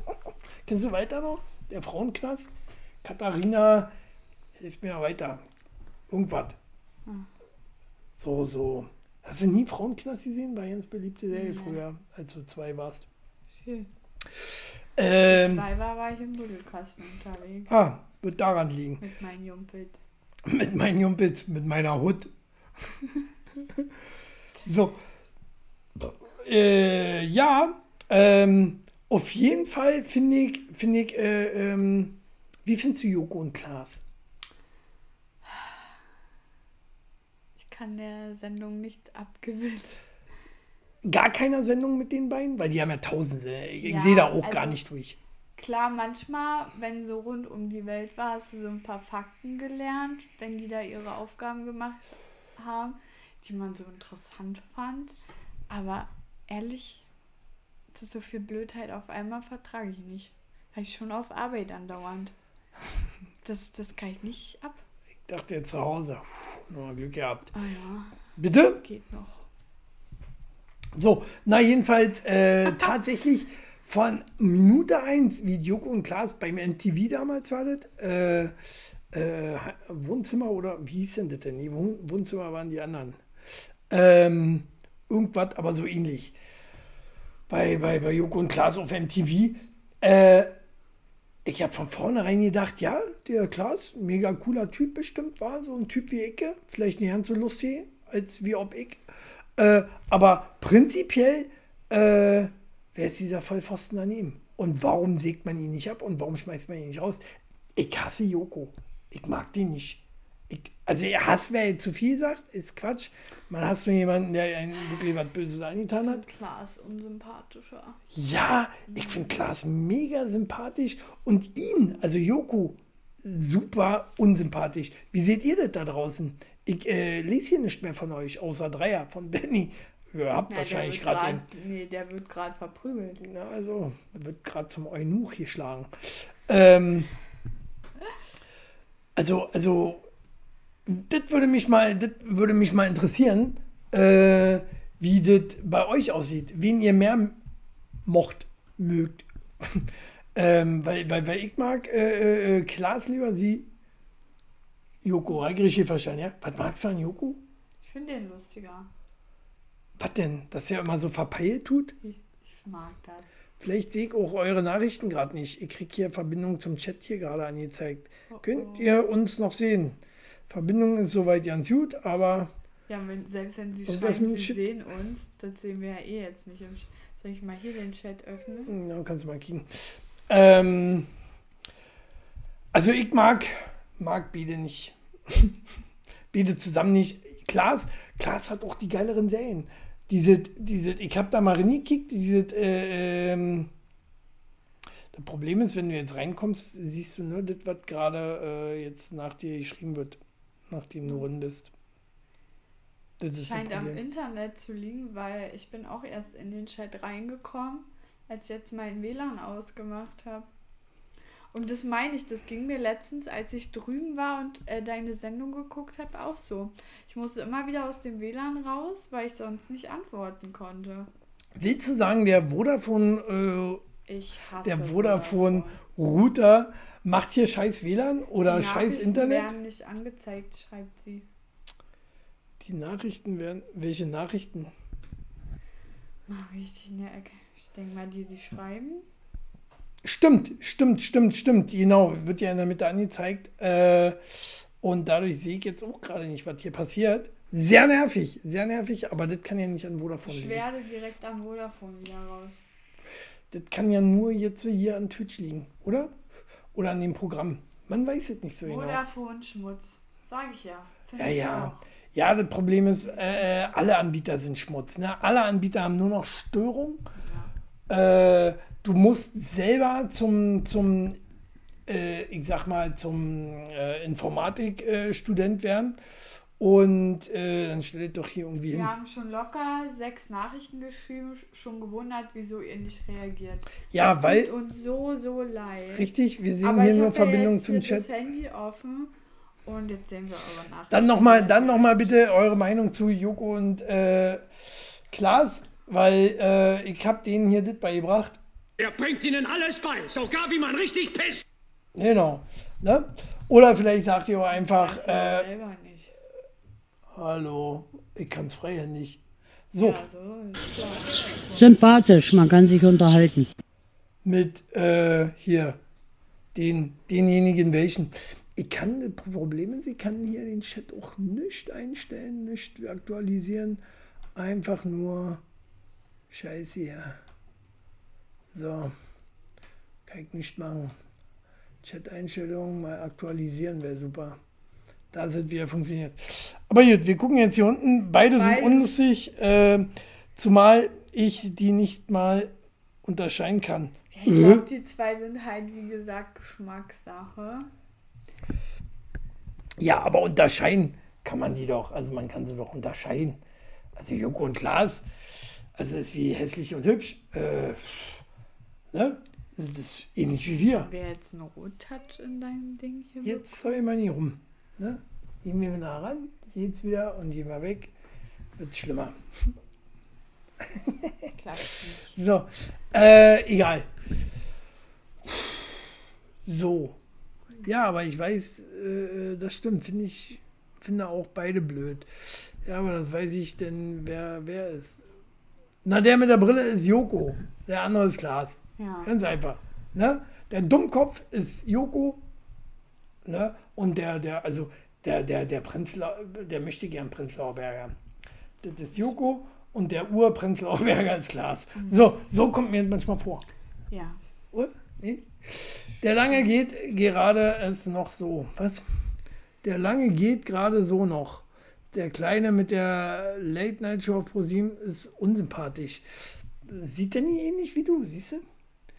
Kennst du Walter noch? Der Frauenknast? Katharina, hilft mir weiter. Irgendwas. So, so. Hast du nie Frauenknast gesehen? War ganz beliebte Serie Nee. früher, als du zwei warst. Schön. Ähm, Zwei war, war ich im Buddelkasten unterwegs. ah, wird daran liegen. Mit meinem Jumpelt. Mit meinen Jumpels, mit meiner Hut. so. Äh, ja, ähm, auf jeden Fall finde ich, finde ich, äh, ähm, wie findest du Joko und Klaas? Ich kann der Sendung nichts abgewinnen. Gar keiner Sendung mit den beiden? Weil die haben ja tausende. Ich, ich Ja, sehe da auch gar also- nicht durch. Klar, manchmal, wenn so rund um die Welt war, hast du so ein paar Fakten gelernt, wenn die da ihre Aufgaben gemacht haben, die man so interessant fand. Aber ehrlich, so viel Blödheit auf einmal vertrage ich nicht. Habe ich schon auf Arbeit andauernd. Das, das kann ich nicht ab. Ich dachte jetzt zu Hause. Puh, mal Glück gehabt. Ah ja, Bitte? geht noch. So, na jedenfalls äh, tatsächlich von Minute 1, wie Joko und Klaas beim MTV damals war das, äh, äh, Wohnzimmer oder wie hieß denn das denn? Nee, Wohn Wohnzimmer waren die anderen. Ähm, irgendwas, aber so ähnlich. Bei, bei, bei Joko und Klaas auf MTV. Äh, ich habe von vornherein gedacht, ja, der Klaas, mega cooler Typ bestimmt war, so ein Typ wie ich, vielleicht nicht ganz so lustig, als wie ob ich. Äh, aber prinzipiell, äh, wer ist dieser Vollpfosten daneben? Und warum sägt man ihn nicht ab und warum schmeißt man ihn nicht raus? Ich hasse Joko. Ich mag den nicht. Ich, also Hass wäre zu viel sagt, ist Quatsch. Man hasst nur jemanden, der einen wirklich was Böses angetan hat. Klar ist unsympathischer. Ja, ich finde Klaas mega sympathisch und ihn, also Joko, super unsympathisch. Wie seht ihr das da draußen? Ich äh, lese hier nicht mehr von euch, außer Dreier von Benny. Ihr habt Ja, wahrscheinlich gerade Nee, der wird gerade verprügelt. Na, also, wird gerade zum Eunuch geschlagen. Ähm, also, also, das würde mich mal, das würde mich mal interessieren, äh, wie das bei euch aussieht, wen ihr mehr mocht, mögt. ähm, weil, weil, weil ich mag äh, äh, Klaas lieber, sie Joko, richtig verstanden, ja? Was magst du an Joko? Ich finde den lustiger. Was denn? Dass er immer so verpeilt tut? Ich, ich mag das. Vielleicht sehe ich auch eure Nachrichten gerade nicht. Ich kriege hier Verbindung zum Chat hier gerade angezeigt. Oh, Könnt oh. ihr uns noch sehen? Verbindung ist soweit ganz gut, aber Ja, wenn, selbst wenn sie schreiben, sie sehen uns, das sehen wir ja eh jetzt nicht. Soll ich mal hier den Chat öffnen? hm, ja, kannst du mal kicken. Ähm, also ich mag, mag beide nicht. beide zusammen nicht. Klaas, Klaas hat auch die geileren Serien. Diese, diese, ich habe da mal reingekickt, diese, äh, ähm, das Problem ist, wenn du jetzt reinkommst, siehst du nur das, was gerade äh, jetzt nach dir geschrieben wird, nachdem du drin bist. Das Scheint am. Internet zu liegen, weil ich bin auch erst in den Chat reingekommen, als ich jetzt mein WLAN ausgemacht habe. Und das meine ich, das ging mir letztens, als ich drüben war und äh, deine Sendung geguckt habe, auch so. Ich musste immer wieder aus dem WLAN raus, weil ich sonst nicht antworten konnte. Willst du sagen, der Vodafone, äh, der Vodafone-Router macht hier scheiß WLAN oder Die scheiß Nachrichten Internet? werden nicht angezeigt, schreibt sie. Die Nachrichten werden. Welche Nachrichten? Mach richtig in der Ecke. Ich denke mal, die sie schreiben. Stimmt, stimmt, stimmt, stimmt. Genau, wird ja in der Mitte angezeigt. Äh, und dadurch sehe ich jetzt auch gerade nicht, was hier passiert. Sehr nervig, sehr nervig, aber das kann ja nicht an Vodafone Ich liegen. werde direkt am Vodafone wieder raus. Das kann ja nur jetzt so hier an Twitch liegen, oder? Oder an dem Programm. Man weiß es nicht so genau. Vodafone Schmutz. Sag ich ja. Find Ja, ich ja. auch. Ja, das Problem ist, äh, alle Anbieter sind Schmutz. Ne? Alle Anbieter haben nur noch Störung. Äh, du musst selber zum, zum äh, ich sag mal, zum äh, Informatikstudent werden. Und äh, dann stellt doch hier irgendwie hin. Wir haben schon locker sechs Nachrichten geschrieben, sch- schon gewundert, wieso ihr nicht reagiert. Ja, Es weil- tut uns so, so leid. Richtig, wir sehen Aber hier ich nur hab Verbindung jetzt zum hier Chat. das Handy offen und jetzt sehen wir eure Nachrichten. Dann nochmal dann noch mal bitte eure Meinung zu Joko und äh, Klaas, weil äh, ich habe denen hier das beigebracht. Er bringt ihnen alles bei, sogar wie man richtig pisst. Genau. Ne? Oder vielleicht sagt ihr auch einfach, Weißt du auch äh, selber nicht. Hallo, ich kann es freier nicht. So, Ja, so. Sympathisch, man kann sich unterhalten. mit äh, hier, den, denjenigen welchen. Ich kann, das Problem ist, ich kann hier den Chat auch nicht einstellen, nicht aktualisieren. Einfach nur Scheiße hier. So, kann ich nicht machen. Chat-Einstellungen mal aktualisieren wäre super. Da es wieder funktioniert. Aber gut, wir gucken jetzt hier unten. Beide, sind Beide. unlustig, äh, zumal ich die nicht mal unterscheiden kann. Ja, ich glaube, die zwei sind halt, wie gesagt, Geschmackssache. Ja, aber unterscheiden kann man die doch. Also man kann sie doch unterscheiden. Also Joko und Klaas, also das ist wie hässlich und hübsch. Äh, ne? Das ist ähnlich wie wir. Wer jetzt einen Rottouch in deinem Ding hier Jetzt soll ich mal nicht rum. Ne? Gehen wir nah ran, jetzt wieder und gehen wir weg. Wird schlimmer. bekommt? Klappt nicht. So, äh, egal. So. Ja, aber ich weiß, äh, das stimmt, finde ich, finde auch beide blöd. Ja, aber das weiß ich denn, wer, wer ist. Na, der mit der Brille ist Joko, der andere ist Klaas. Ja. Ganz einfach. Ne? Der Dummkopf ist Joko. Ne? Und der, der, also der, der, der Prenzlau, der möchte gern Prenzlauer Berger. Das ist Joko und der Ur-Prenzlauer Berger ist Klaas. So, so kommt mir manchmal vor. Ja. Oder? Nee? Der lange geht gerade es noch so. Was? Der lange geht gerade so noch. Der Kleine mit der Late Night Show auf ProSieben ist unsympathisch. Sieht der nie ähnlich wie du, siehst du?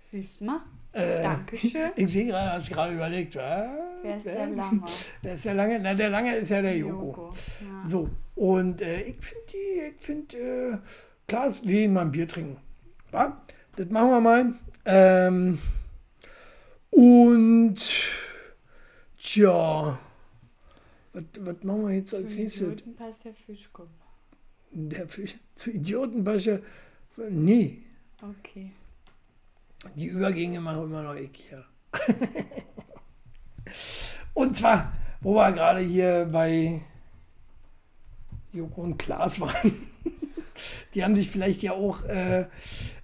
Siehst du mal? Äh, Dankeschön. Ich sehe gerade, hast gerade überlegt. Ah, Wer ist wer- der Lange? Der ist der lange, na der lange ist ja der Joko. Joko. Ja. So, und äh, ich finde die, ich finde, äh, klar, wir gehen mal ein Bier trinken. Ja? Das machen wir mal. Ähm, und, tja, was, was machen wir jetzt als nächstes? Idioten passt der Fischkopf. Der Fisch, zu Idiotenbasche, nee, Okay. Die Übergänge machen immer noch hier. und zwar, wo wir gerade hier bei Joko und Klaas waren. Die haben sich vielleicht ja auch äh,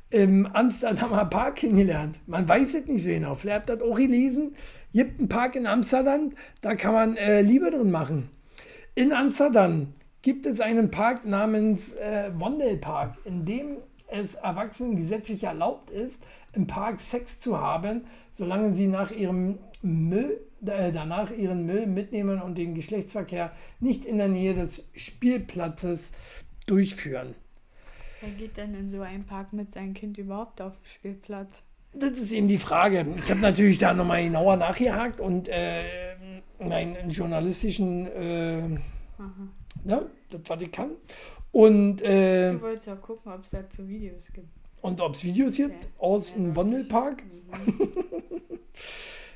im Amsterdamer Park kennengelernt. Man weiß es nicht so genau. Vielleicht habt ihr das auch gelesen. Gibt einen Park in Amsterdam, da kann man äh, Liebe drin machen. In Amsterdam gibt es einen Park namens äh, Wondelpark, in dem es Erwachsenen gesetzlich erlaubt ist, im Park Sex zu haben, solange sie nach ihrem Müll, äh, danach ihren Müll mitnehmen und den Geschlechtsverkehr nicht in der Nähe des Spielplatzes durchführen. Wer geht denn in so einen Park mit seinem Kind überhaupt auf den Spielplatz? Das ist eben die Frage. Ich habe natürlich da nochmal genauer nachgehakt und äh, meinen journalistischen, äh, ne, das was ich kann. Und, äh, Du wolltest ja gucken, ob es dazu Videos gibt. und ob es Videos gibt Ja. aus Ja, dem Wandelpark.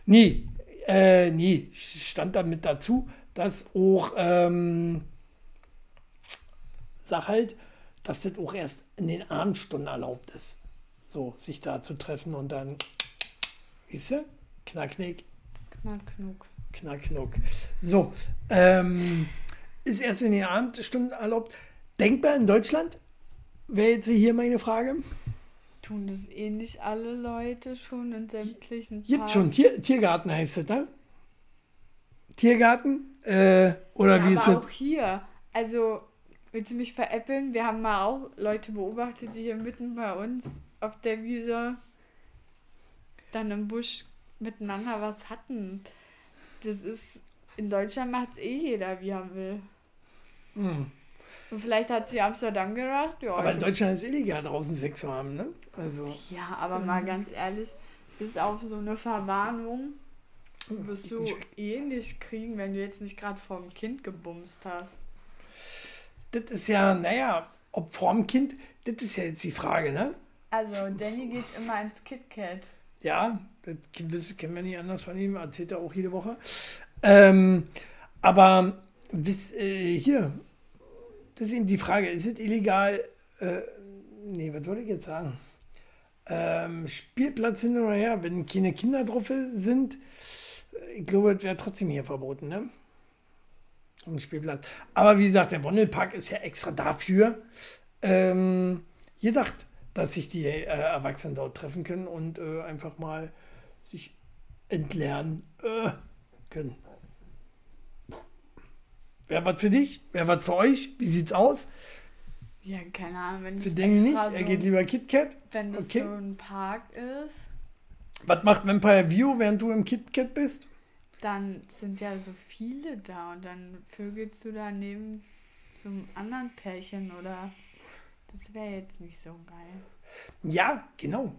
Nee, äh, nee, stand damit dazu, dass auch, ähm, sag halt, dass das auch erst in den Abendstunden erlaubt ist. So, sich da zu treffen und dann, weißt du, knack, knick, Knack, knuck. knack, knuck. So, ähm, ist erst in den Abendstunden erlaubt. Denkbar in Deutschland? Wäre jetzt hier meine Frage. tun das eh nicht alle Leute schon in sämtlichen Gibt Parks. schon, Tier, Tiergarten heißt es, ne? Tiergarten? Äh, oder Ja, wie ist aber es? auch hier. Also, willst du mich veräppeln? Wir haben mal auch Leute beobachtet, die hier mitten bei uns auf der Wiese dann im Busch miteinander was hatten. Das ist, in Deutschland macht es eh jeder, wie er will. Und vielleicht hat sie Amsterdam gedacht, ja. Aber in Deutschland ist es illegal, draußen Sex zu haben, ne? Also, ja, aber mal ganz ehrlich, bis auf so eine Verwarnung wirst du eh nicht kriegen, wenn du jetzt nicht gerade vom Kind gebumst hast. das ist ja, naja, ob vorm Kind, das ist ja jetzt die Frage, ne? Also, Danny geht immer ins KitKat. Ja, das kennen wir nicht anders von ihm, erzählt er auch jede Woche. Ähm, aber wiss, äh, hier, das ist eben die Frage, ist es illegal, äh, nee, was wollte ich jetzt sagen? Ähm, Spielplatz hin oder her, wenn keine Kinder drauf sind, äh, ich glaube, es wäre trotzdem hier verboten, ne? Am Spielplatz. Aber wie gesagt, der Wondelpark ist ja extra dafür ähm, gedacht, dass sich die äh, Erwachsenen dort treffen können und äh, einfach mal sich entlernen äh, können. Wäre was für dich? Wäre was für euch? Wie sieht's aus? Ja, keine Ahnung, wenn Für Danny nicht? Er so, geht lieber KitKat. wenn das okay. so ein Park ist, Was macht Vampire View, während du im KitKat bist? dann sind ja so viele da und dann vögelst du da neben so einem anderen Pärchen oder das wäre jetzt nicht so geil. Ja, genau.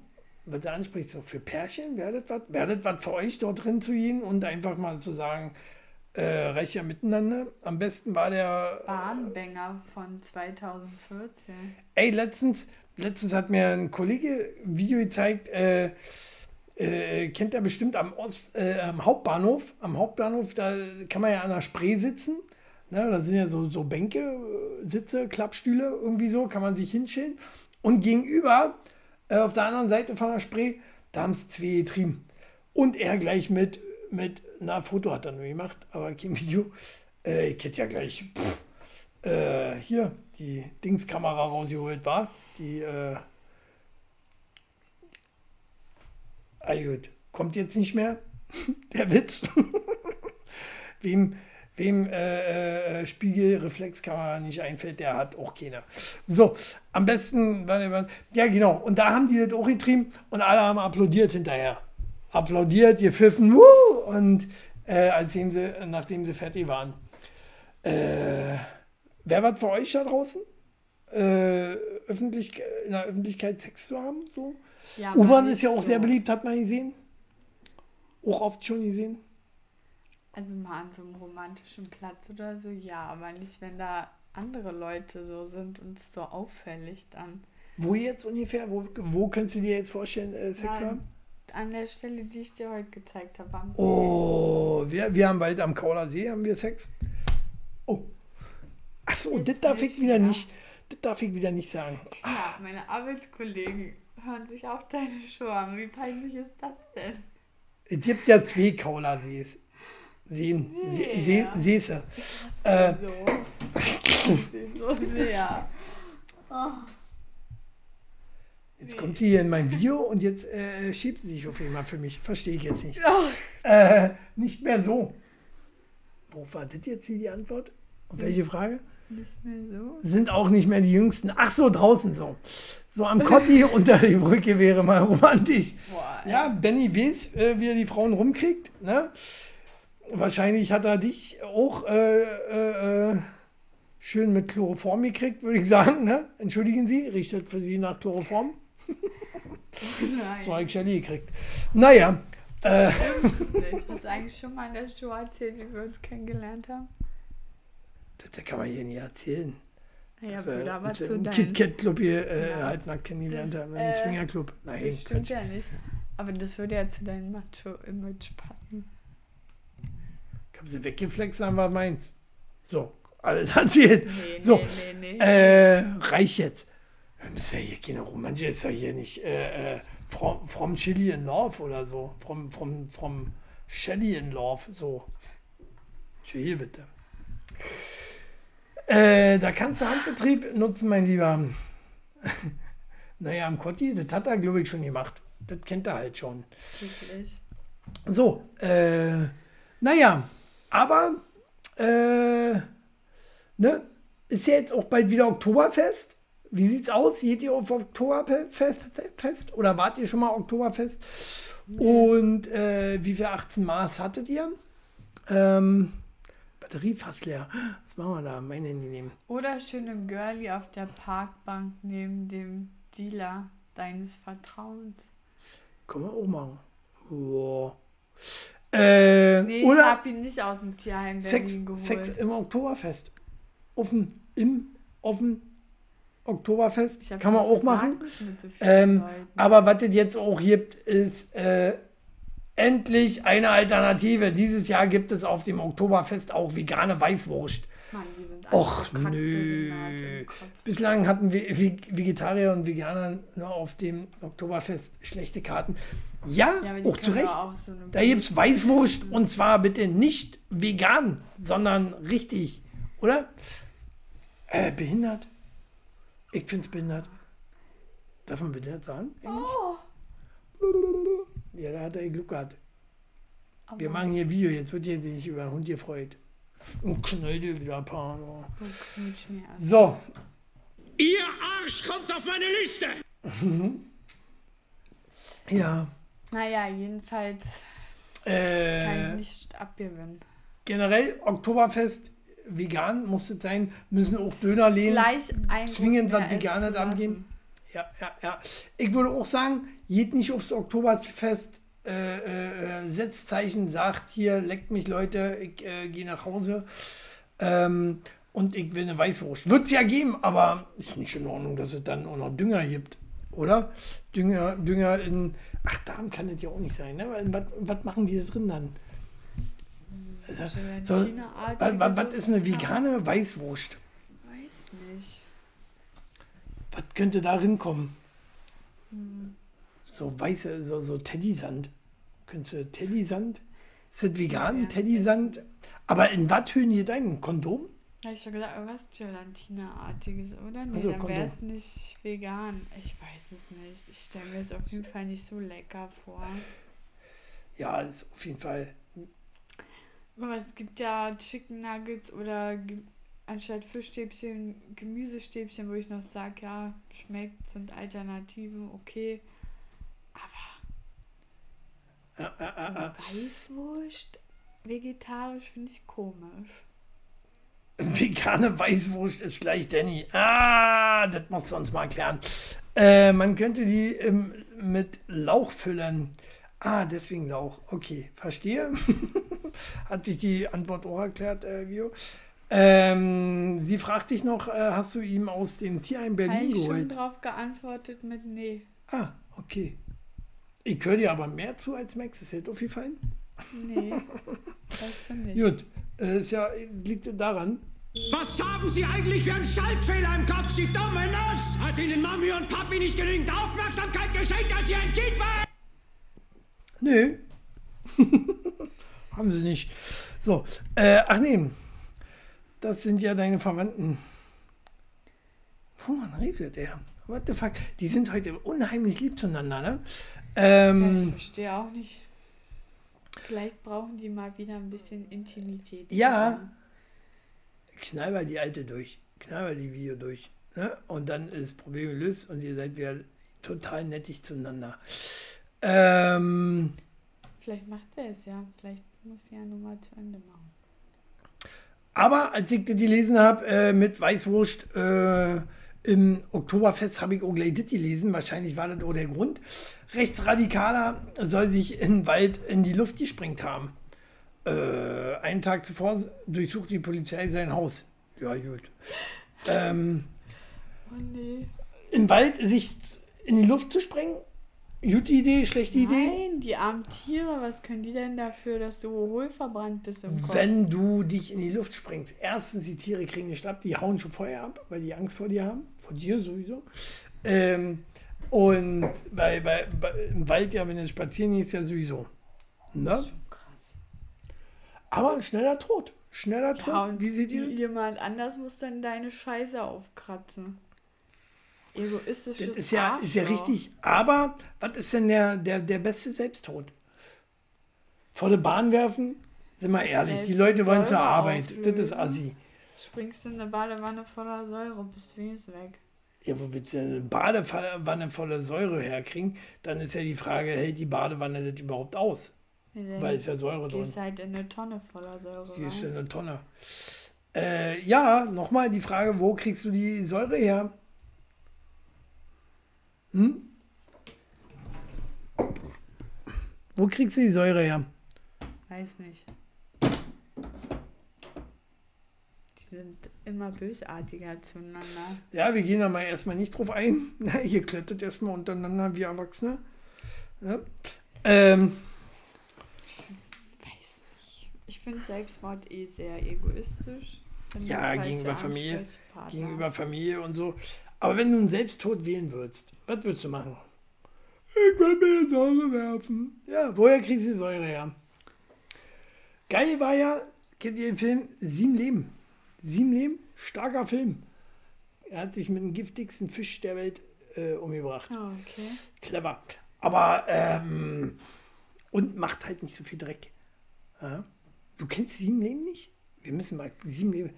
Was du ansprichst, so für Pärchen, das was? Das was für euch, dort drin zu gehen und einfach mal zu sagen, äh, ja miteinander? Am besten war der Bahnbänger von 2014. Ey, letztens, letztens hat mir ein Kollege ein Video gezeigt, äh, äh, kennt er bestimmt am, Ost, äh, am Hauptbahnhof. Am Hauptbahnhof, da kann man ja an der Spree sitzen. Ne, da sind ja so, so Bänke, äh, Sitze, Klappstühle, irgendwie so, kann man sich hinstellen. Und gegenüber, äh, auf der anderen Seite von der Spree, da haben es zwei getrieben. Und er gleich mit, mit, na, Foto hat er nur gemacht, aber kein Video. Äh, ich hätte ja gleich, pff, äh, hier die Dingskamera rausgeholt war. Die, äh, ah gut, kommt jetzt nicht mehr, der Witz. wem wem äh, äh, Spiegelreflexkamera nicht einfällt, der hat auch keiner. So, am besten, ja genau, und da haben die das auch getrieben und alle haben applaudiert hinterher. Applaudiert, gepfiffen, wuh, und äh, als sie, nachdem sie fertig waren. Äh, Wer was für euch da draußen? Äh, öffentlich, in der Öffentlichkeit Sex zu haben? So? Ja, U-Bahn ist ja auch so. sehr beliebt, hat man gesehen. Auch oft schon gesehen. Also mal an so einem romantischen Platz oder so, ja, aber nicht, wenn da andere Leute so sind und es so auffällig dann. Wo jetzt ungefähr? Wo, wo könntest du dir jetzt vorstellen, äh, Sex zu haben? An der Stelle, die ich dir heute gezeigt habe. Oh, wir, wir haben bald am Kauler See haben wir Sex. Oh. Achso, das darf ich wieder wieder. nicht. Das darf ich wieder nicht sagen. Ja, meine Arbeitskollegen hören sich auch deine Show an. Wie peinlich ist das denn? Es gibt ja zwei Kauler Sees. Seen. See, See, Ja. Seese. Äh. so? so sehr. Jetzt kommt sie hier in mein Video und jetzt äh, schiebt sie sich auf einmal für mich. Verstehe ich jetzt nicht. Äh, nicht mehr so. Wo war das jetzt hier die Antwort? Auf welche Frage? nicht mehr so. Sind auch nicht mehr die Jüngsten. Ach so, draußen so. So am Kotti unter die Brücke wäre mal romantisch. Boah, Ja, Benny weiß, äh, wie er die Frauen rumkriegt. Ne? Wahrscheinlich hat er dich auch äh, äh, äh, schön mit Chloroform gekriegt, würde ich sagen. Ne? Entschuldigen Sie, riecht das für Sie nach Chloroform? Nein. So habe ich Shelly gekriegt. Naja, äh. Hast du eigentlich schon mal in der Show erzählt, wie wir uns kennengelernt haben? das kann man hier nicht erzählen. Ja, wir aber zu deinem... KitKat-Club hier äh, Ja. halt mal kennengelernt Das, haben, im äh, Zwingerclub. Nein, Das stimmt Quatsch. ja nicht. Aber das würde ja zu deinem Macho-Image passen. Ich habe sie weggeflext, dann war meins. So, alles erzählt. Nee, So, nee, nee, nee. Äh, reicht jetzt. Das ist ja hier keine Romantik, ist ja hier nicht äh, äh, from, from Chili in Love oder so. From, from, from Shelly in Love, so. Chill bitte. Äh, da kannst du Handbetrieb nutzen, mein Lieber. Naja, am Kotti, das hat er, glaube ich, schon gemacht. Das kennt er halt schon. Wirklich. So, äh, naja, aber, äh, ne, ist ja jetzt auch bald wieder Oktoberfest. Wie sieht's aus? Geht ihr auf Oktoberfest fest? oder wart ihr schon mal Oktoberfest? Und äh, wie viel 18 Maß hattet ihr? Ähm, Batterie fast leer. Was machen wir da? Mein Handy nehmen. Oder schöne Girlie auf der Parkbank neben dem Dealer deines Vertrauens. Können wir auch machen. Boah. Äh, Nee, ich oder hab ihn nicht aus dem Tierheim Sex, geholt. Sex im Oktoberfest. Offen, im, offen Oktoberfest. Kann man auch gesagt, machen. so Ähm, aber was es jetzt auch gibt, ist äh, endlich eine Alternative. Dieses Jahr gibt es auf dem Oktoberfest auch vegane Weißwurst. Mann, die sind alle Och, so nö. Bislang hatten wir Ve- Vegetarier und Veganer nur auf dem Oktoberfest schlechte Karten. Ja, Ja, auch zu Recht. auch so Da gibt es Weißwurst und zwar bitte nicht vegan, sondern richtig, oder? Äh, behindert? Ich find's behindert. Darf man behindert sagen? eigentlich? Oh. Ja, da hat er Glück gehabt. Aber Wir machen hier Video, jetzt wird jetzt sich über den Hund gefreut. Und knall dir wieder Pano. an? So, Ihr Arsch kommt auf meine Liste! ja. Naja, jedenfalls kann Äh, ich nicht abgewinnen. generell Oktoberfest, vegan muss es sein, müssen auch Dönerläden. Gleich ein zwingend was Veganes lassen. Ja, ja, ja. Ich würde auch sagen, geht nicht aufs Oktoberfest, äh, äh, äh, setzt Zeichen, sagt hier, leckt mich Leute, ich äh, gehe nach Hause ähm, und ich will eine Weißwurst. Wird es ja geben, aber ist nicht in Ordnung, dass es dann auch noch Dünger gibt, oder? Dünger, Dünger in, ach, Darm kann das ja auch nicht sein, ne? Was machen die da drin dann? Also, so, was, ist eine vegane Weißwurst? Weiß nicht. Was könnte da kommen? So weiße, so, so Teddysand. Könntest du Teddysand? Ist das vegan, Ja, Teddysand? Aber in was hören die dein Kondom? Habe ich schon gesagt, irgendwas Gelatina-artiges, oder? Nee, Also, dann wäre es nicht vegan. Ich weiß es nicht. Ich stelle mir es auf jeden Fall nicht so lecker vor. Ja, ist auf jeden Fall. Aber es gibt ja Chicken Nuggets oder anstatt Fischstäbchen Gemüsestäbchen, wo ich noch sage, ja, schmeckt, sind Alternativen, okay. Aber so ja, eine ja. Weißwurst vegetarisch finde ich komisch. Vegane Weißwurst ist gleich Danny. Ah, das musst du uns mal erklären. Äh, man könnte die ähm, mit Lauch füllen. Ah, deswegen Lauch. Okay, verstehe. Hat sich die Antwort auch erklärt, äh, Vio. Ähm, sie fragt dich noch, äh, hast du ihm aus dem Tierheim Habe Berlin ich schon geholt? drauf geantwortet mit nee. Ah, okay. Ich höre dir aber mehr zu als Max. Ist dir das aufgefallen? Nee. weißt du nicht. Gut, äh, ist ja, liegt daran. Was haben Sie eigentlich für einen Schaltfehler im Kopf, Sie dumme Nuss? Hat Ihnen Mami und Papi nicht genügend Aufmerksamkeit geschenkt, als Sie ein Kind waren? Nö. Haben sie nicht. So, äh, ach nee. Das sind ja deine Verwandten. Wovon redet der? What the fuck? Die sind heute unheimlich lieb zueinander, ne? Ja, Ähm, ich verstehe auch nicht. Vielleicht brauchen die mal wieder ein bisschen Intimität. Ja. zusammen. knall mal die alte durch. Knall mal die Video durch. Ne? Und dann ist das Problem gelöst und ihr seid wieder total nettig zueinander. Ähm, Vielleicht macht er es ja. Vielleicht muss ja nur mal zu Ende machen. Aber als ich das gelesen habe äh, mit Weißwurst äh, im Oktoberfest, habe ich auch gleich das gelesen. Wahrscheinlich war das auch der Grund. Rechtsradikaler soll sich in Wald in die Luft gesprengt haben. Äh, einen Tag zuvor durchsucht die Polizei sein Haus. Ja, gut. Ähm, Oh nee. Im Wald sich in die Luft zu sprengen? Gute Idee, schlechte Idee? Nein, die armen Tiere, was können die denn dafür, dass du hohlverbrannt bist im Kopf? Wenn du dich in die Luft sprengst, erstens, die Tiere kriegen nicht ab, die hauen schon vorher ab, weil die Angst vor dir haben, vor dir sowieso. Ähm, und bei, bei, bei, im Wald, ja, wenn du spazieren gehst, ja sowieso. Ne? Schon krass. Aber schneller Tod. Schneller Tod. Ja, und Wie seht ihr? jemand anders muss dann deine Scheiße aufkratzen. Egoistisches Das ist ja, ist ja richtig. Aber was ist denn der, der, der beste Selbsttod? Vor der Bahn werfen? Sind wir ehrlich, die Leute wollen zur Säure Arbeit. Das ist. Assi. Springst du in eine Badewanne voller Säure, bist du wenigstens weg. Ja, wo willst du denn eine Badewanne voller Säure herkriegen? Dann ist ja die Frage, hält die Badewanne das überhaupt aus? Nee, Weil es ja Säure drin. gehst halt in eine Tonne voller Säure Hier ist ja rein. eine Tonne. Äh, ja, nochmal die Frage, wo kriegst du die Säure her? Hm? Wo kriegst du die Säure her? Weiß nicht. Die sind immer bösartiger zueinander. Ja, wir gehen da mal erstmal nicht drauf ein. Na, ihr klettert erstmal untereinander wie Erwachsene. Ja. Ähm, Weiß nicht. Ich finde Selbstmord eh sehr egoistisch. Ja, gegenüber Familie, gegenüber Familie und so. Aber wenn du einen Selbsttod wählen würdest, was würdest du machen? Ich will mir Säure werfen. Ja, woher kriegst du die Säure her? Geil war ja, kennt ihr den Film Sieben Leben? Sieben Leben? Starker Film. Er hat sich mit dem giftigsten Fisch der Welt äh, umgebracht. Ah, okay. Clever. Aber, ähm, und macht halt nicht so viel Dreck. Ja? Du kennst Sieben Leben nicht? Wir müssen mal Sieben Leben.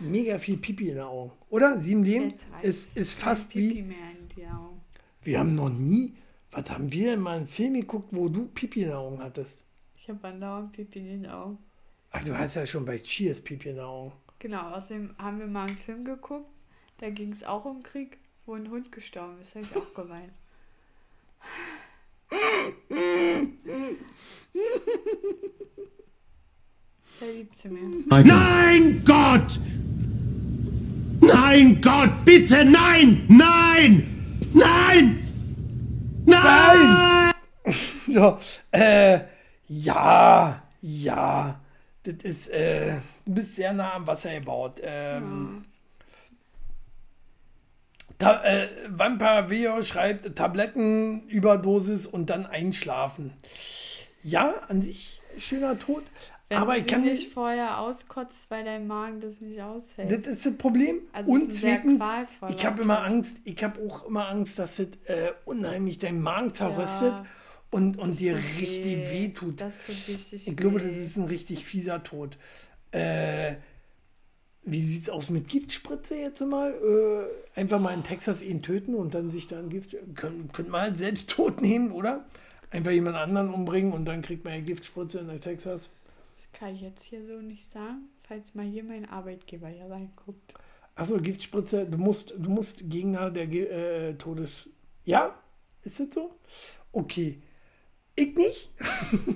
Mega viel Pipi in den Augen. Oder? Sieben Leben ist, ist fast Pipi wie. mehr in die Augen. Wir haben noch nie. Was haben wir denn mal einen Film geguckt, wo du Pipi in den Augen hattest? Ich habe andauernd Pipi in den Augen. Ach, du hast ja schon bei Cheers Pipi in den Augen. Genau, außerdem haben wir mal einen Film geguckt, da ging es auch um Krieg, wo ein Hund gestorben ist. Da habe ich auch geweint. Sehr lieb zu mir. Nein, Gott! Nein, Gott, bitte, nein! Nein! Nein! Nein! So, äh, ja, ja. Das ist, äh, du bist sehr nah am Wasser gebaut. Ähm, Ta äh, Vampire Video schreibt Tablettenüberdosis und dann einschlafen. Ja, an sich schöner Tod. Wenn aber ich kann nicht vorher auskotzt, weil dein Magen das nicht aushält. Das ist das Problem. Also es und zweitens, ich habe immer Angst, ich habe auch immer Angst, dass das äh, unheimlich deinen Magen zerrüstet Ja, und, und Das dir richtig weh. weh tut. Das tut richtig Ich glaube, das weh. ist ein richtig fieser Tod. Äh, wie sieht's aus mit Giftspritze jetzt mal? Äh, einfach mal in Texas ihn töten und dann sich dann Gift. Können, könnte man halt selbst tot nehmen, oder? Einfach jemand anderen umbringen und dann kriegt man ja Giftspritze in Texas. Das kann ich jetzt hier so nicht sagen, falls mal hier mein Arbeitgeber hier reinguckt. Achso, Giftspritze, du musst, du musst Gegner der äh, Todes. Ja? Ist das so? Okay. Ich nicht?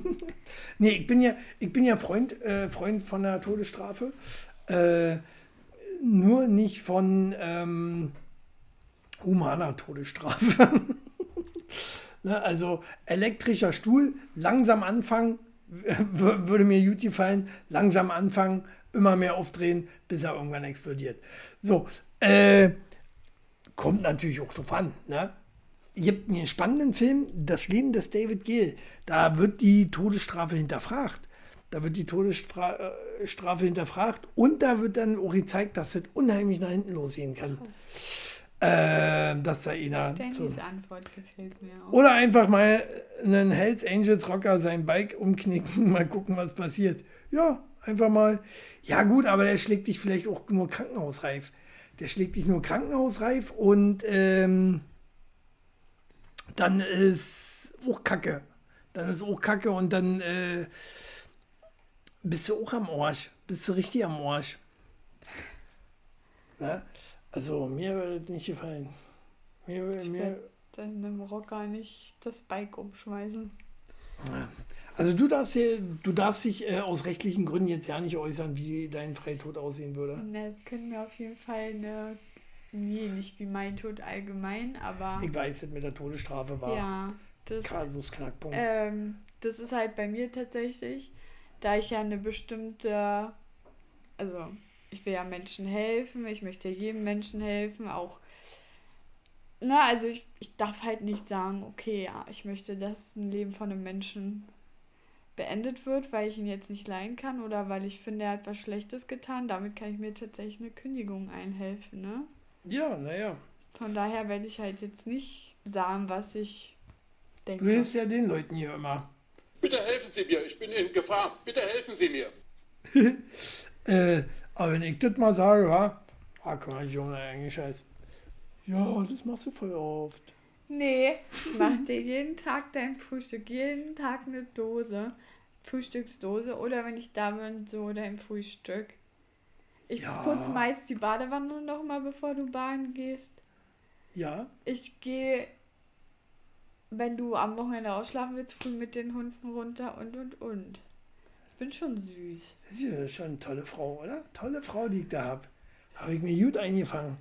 nee, ich bin ja, ich bin ja Freund, äh, Freund von der Todesstrafe. Äh, nur nicht von ähm, humaner Todesstrafe. ne, also elektrischer Stuhl, langsam anfangen, würde mir gut gefallen, langsam anfangen, immer mehr aufdrehen, bis er irgendwann explodiert. So, äh, kommt natürlich auch drauf an. Ne? Gibt einen spannenden Film, Das Leben des David Gill. Da wird die Todesstrafe hinterfragt. Da wird die Todesstrafe hinterfragt und da wird dann auch gezeigt, dass das unheimlich nach hinten losgehen kann. Äh, dass da einer zu, Dannys Antwort gefällt mir auch. oder einfach mal einen Hells Angels Rocker sein Bike umknicken, mal gucken, was passiert. Ja, einfach mal. Ja, gut, aber der schlägt dich vielleicht auch nur krankenhausreif. Der schlägt dich nur krankenhausreif und ähm, dann ist auch Kacke. Dann ist auch Kacke und dann äh, bist du auch am Arsch. Bist du richtig am Arsch. Na? Also, mir würde das nicht gefallen. Mir, Ich mir, deinem Rocker nicht das Bike umschmeißen. Also du darfst, dir, du darfst dich äh, aus rechtlichen Gründen jetzt ja nicht äußern, wie dein Freitod aussehen würde. Na, es können mir auf jeden Fall eine. Nee, nicht wie mein Tod allgemein, aber. Ich weiß, das mit der Todesstrafe war Ja, das, Kasus Knackpunkt. ähm, das ist halt bei mir tatsächlich, da ich ja eine bestimmte. Also, ich will ja Menschen helfen, ich möchte jedem Menschen helfen, auch. Na, also ich, ich darf halt nicht sagen, okay, ja, ich möchte, dass ein Leben von einem Menschen beendet wird, weil ich ihn jetzt nicht leiden kann oder weil ich finde, er hat was Schlechtes getan. Damit kann ich mir tatsächlich eine Kündigung einhelfen, ne? Ja, naja. Von daher werde ich halt jetzt nicht sagen, was ich Du denke. hilfst ja den Leuten hier immer. Bitte helfen Sie mir, ich bin in Gefahr. Bitte helfen Sie mir. Äh, aber wenn ich das mal sage, wa? Ah, guck mal, Junge, eigentlich scheiß. Ja, das machst du voll oft. Nee, mach dir jeden Tag dein Frühstück, jeden Tag eine Dose, Frühstücksdose oder wenn ich da bin, so dein Frühstück. Ich Ja. putze meist die Badewanne noch mal, bevor du baden gehst. Ja, Ich gehe, wenn du am Wochenende ausschlafen willst, früh mit den Hunden runter und und und. Ich bin schon süß. das ist ja schon eine tolle Frau, oder? Tolle Frau, die ich da habe. Habe ich mir gut eingefangen.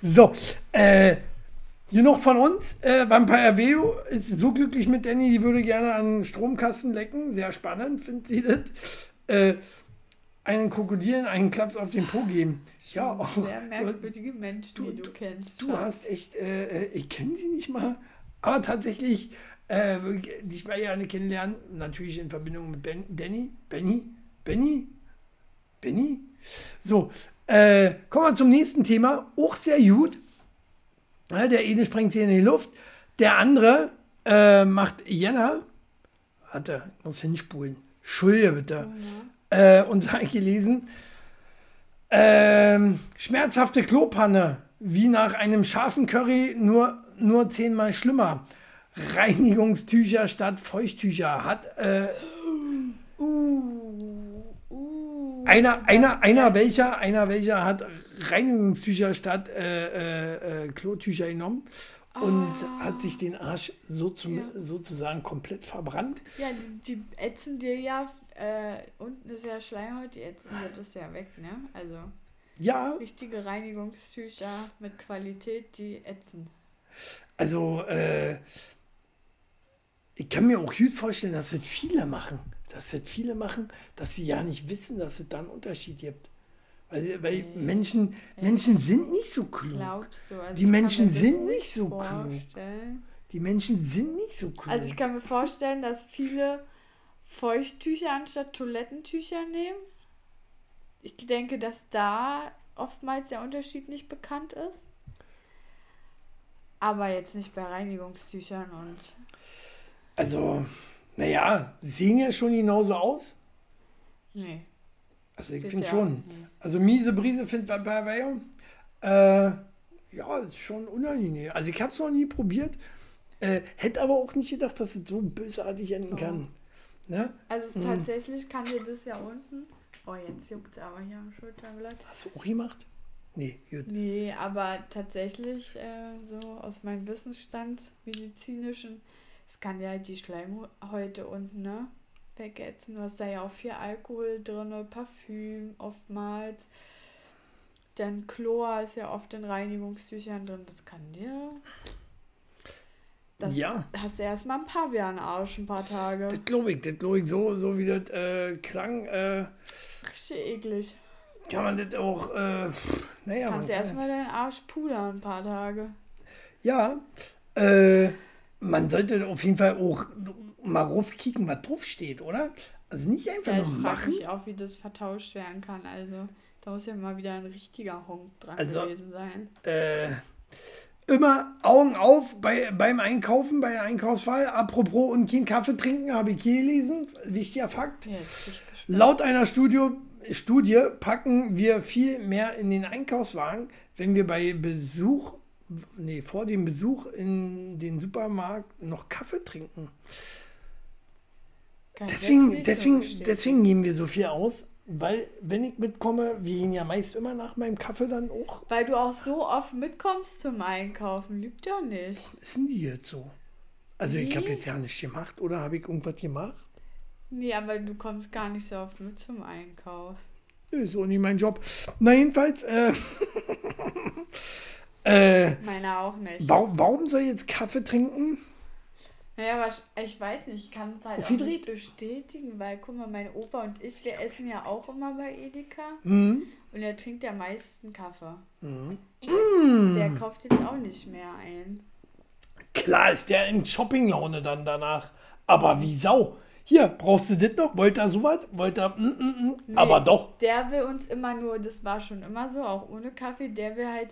So, äh, genug von uns. Äh, Vampire Veo ist so glücklich mit Danny, die würde gerne an Stromkasten lecken. Sehr spannend, findet sie das. Äh, einen Krokodilen einen Klaps auf den Po geben. Ja, auch. Sehr merkwürdige Menschen, du- die du, kennst. Du hast echt, äh, äh, ich kenne sie nicht mal, aber tatsächlich, äh, ihr eine kennenlernen, natürlich in Verbindung mit ben, Danny, Benny, Benny, Benny. So, äh, kommen wir zum nächsten Thema, auch sehr gut. Ja, der eine sprengt sie in die Luft, der andere äh, macht Jänner, warte, ich muss hinspulen, Entschuldige bitte, äh, und sei gelesen, ähm, schmerzhafte Klopanne, wie nach einem scharfen Curry, nur, nur zehnmal schlimmer. Reinigungstücher statt Feuchttücher hat äh, Uh, einer, einer, einer welcher, einer welcher hat Reinigungstücher statt äh, äh, äh, Klotücher genommen und hat sich den Arsch so zum, Ja. sozusagen komplett verbrannt. Ja, die, die ätzen dir ja, äh, unten ist ja Schleimhaut, die ätzen dir das ja weg, ne? Also Ja, richtige Reinigungstücher mit Qualität, die ätzen. also äh, ich kann mir auch gut vorstellen, dass das viele machen. Dass das viele machen, dass sie ja nicht wissen, dass es da einen Unterschied gibt. Weil, weil Menschen, Menschen sind nicht so klug. Du? Also Die Menschen sind nicht so klug. vorstellen. Die Menschen sind nicht so klug. Also ich kann mir vorstellen, dass viele Feuchttücher anstatt Toilettentücher nehmen. Ich denke, dass da oftmals der Unterschied nicht bekannt ist. Aber jetzt nicht bei Reinigungstüchern und Also, naja, sehen ja schon genauso aus. nee. Also ich finde ja schon. nicht. Also miese Brise findet bei bei äh, Ja, ist schon unangenehm. Also ich habe es noch nie probiert. Äh, hätte aber auch nicht gedacht, dass es so bösartig enden kann. Ne? Also Mhm. tatsächlich kann dir das ja unten. Oh, jetzt juckt es aber hier am Schulterblatt. Hast du auch gemacht? Nee, gut. Nee, aber tatsächlich, äh, so aus meinem Wissensstand, medizinischen, es kann ja die Schleimhäute unten, ne? Wegätzen. Du hast da ja auch viel Alkohol drin, Parfüm oftmals. Dann Chlor ist ja oft in Reinigungstüchern drin. Das kann dir. Das Ja. hast du erstmal ein Pavian-Arsch ein paar Tage. Das glaube ich, das glaube ich so, so wie das äh, klang, äh, Richtig eklig. kann man das auch, äh, naja, Kannst erstmal deinen Arsch pudern ein paar Tage. ja, äh, man sollte auf jeden Fall auch mal raufkicken, was drauf steht, oder? Also nicht einfach Ja, ich nur frage machen. mich auch, wie das vertauscht werden kann. Also, da muss ja mal wieder ein richtiger Honk dran Also- gewesen sein. äh, immer Augen auf bei, beim Einkaufen, bei der Einkaufswahl. Apropos und keinen Kaffee trinken, habe ich hier gelesen. Wichtiger Fakt. Ja, ich. Laut einer Studie, Studie packen wir viel mehr in den Einkaufswagen, wenn wir bei Besuch, nee, vor dem Besuch in den Supermarkt noch Kaffee trinken. Kann Deswegen, so deswegen, deswegen geben wir so viel aus, weil wenn ich mitkomme, wir gehen ja meist immer nach meinem Kaffee dann auch. Weil du auch so oft mitkommst zum Einkaufen. Lügt ja nicht. Was sind die jetzt so? Also ich habe Nee. jetzt ja nichts gemacht oder habe ich irgendwas gemacht? Nee, aber du kommst gar nicht so oft mit zum Einkauf. Ist auch nicht mein Job. Na jedenfalls, äh, äh, Meiner auch nicht. warum, warum soll ich jetzt Kaffee trinken? Naja, aber ich- weiß nicht, ich kann es halt auch nicht bestätigen, weil guck mal, mein Opa und ich, wir essen ja auch immer bei Edeka Hm? und er trinkt ja meisten Kaffee. Mhm. Der kauft jetzt auch nicht mehr ein. Klar ist der in Shoppinglaune dann danach. Aber wie Sau. Hier, brauchst du das noch? Wollt ihr sowas? Wollt ihr, mm, mm, mm. Aber doch. Der will uns immer nur, das war schon immer so, auch ohne Kaffee, der will halt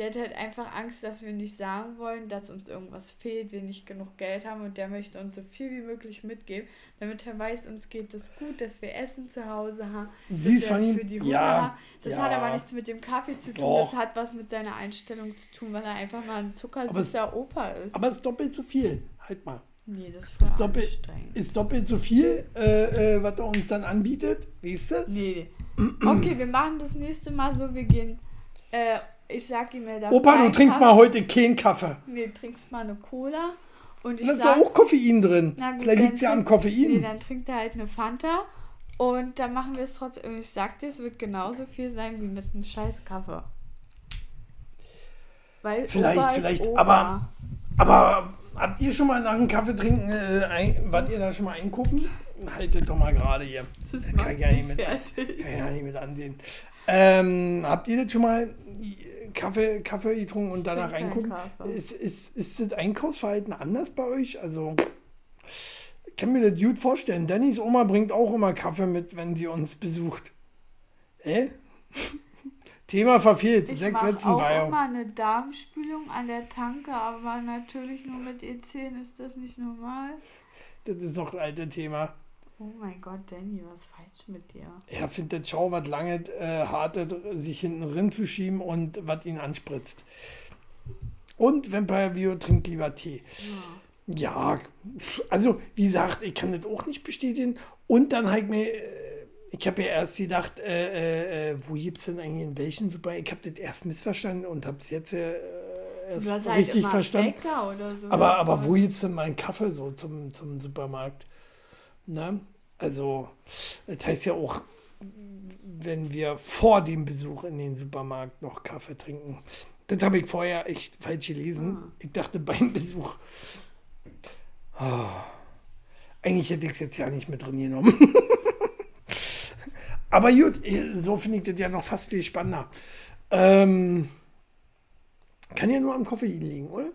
Der hat halt einfach Angst, dass wir nicht sagen wollen, dass uns irgendwas fehlt, wir nicht genug Geld haben und der möchte uns so viel wie möglich mitgeben, damit er weiß, uns geht es gut, dass wir Essen zu Hause haben, Süß dass wir es für die Hunde Ja, haben. Das ja. hat aber nichts mit dem Kaffee zu tun, Doch. das hat was mit seiner Einstellung zu tun, weil er einfach mal ein zuckersüßer Opa ist. Aber es ist doppelt so viel. Halt mal. nee, das ist Ist doppelt, ist doppelt so viel, äh, äh, was er uns dann anbietet. Weißt du? Nee. Okay, wir machen das nächste Mal so, wir gehen, äh, ich sag ihm, er darf Opa, du trinkst Kaffee- mal heute keinen Kaffee. Nee, trinkst mal eine Cola. Und ich Da ist ja sag, auch Koffein drin. Na gut, Vielleicht liegt es ja am Koffein. Nee, dann trinkt er halt eine Fanta. Und dann machen wir es trotzdem. Ich sag dir, es wird genauso viel sein wie mit einem scheiß Kaffee. Weil Vielleicht, Opa vielleicht, Opa. aber- Aber habt ihr schon mal nach einem Kaffee trinken, äh, ein, wart ihr da schon mal einkaufen? Haltet doch mal gerade hier. das kann macht ich ja nicht mit- fertig. Kann ich ja nicht mit ansehen. Ähm, habt ihr das schon mal Kaffee, Kaffee getrunken und danach Kaffee. Ist, ist, ist das Einkaufsverhalten anders bei euch? Also, ich kann mir das gut vorstellen. Dannys Oma bringt auch immer Kaffee mit, wenn sie uns besucht. Hä? Thema verfehlt. Ich Sechs Sätzen auch bei. immer eine Darmspülung an der Tanke, aber natürlich nur mit E10 ist das nicht normal. Das ist doch das alte Thema. Oh mein Gott, Danny, was ist falsch mit dir? Er findet schau, was lange äh, hartet, sich hinten drin zu schieben und was ihn anspritzt. Und Vampire Bio trinkt lieber Tee. Ja, also wie gesagt, ich kann das auch nicht bestätigen. Und dann habe ich mir, äh, ich habe ja erst gedacht, äh, äh, äh, wo gibt es denn eigentlich in welchen Super? Ich habe das erst missverstanden und habe es jetzt äh, erst halt richtig immer verstanden. So. Aber, aber wo gibt es denn mal einen Kaffee so zum, zum Supermarkt? Ne? Also, das heißt ja auch, wenn wir vor dem Besuch in den Supermarkt noch Kaffee trinken. Das habe ich vorher echt falsch gelesen. Ich dachte beim Besuch. Oh, eigentlich hätte ich es jetzt ja nicht mit drin genommen. Aber gut, so finde ich das ja noch fast viel spannender. Ähm, kann ja nur am Koffein liegen, oder?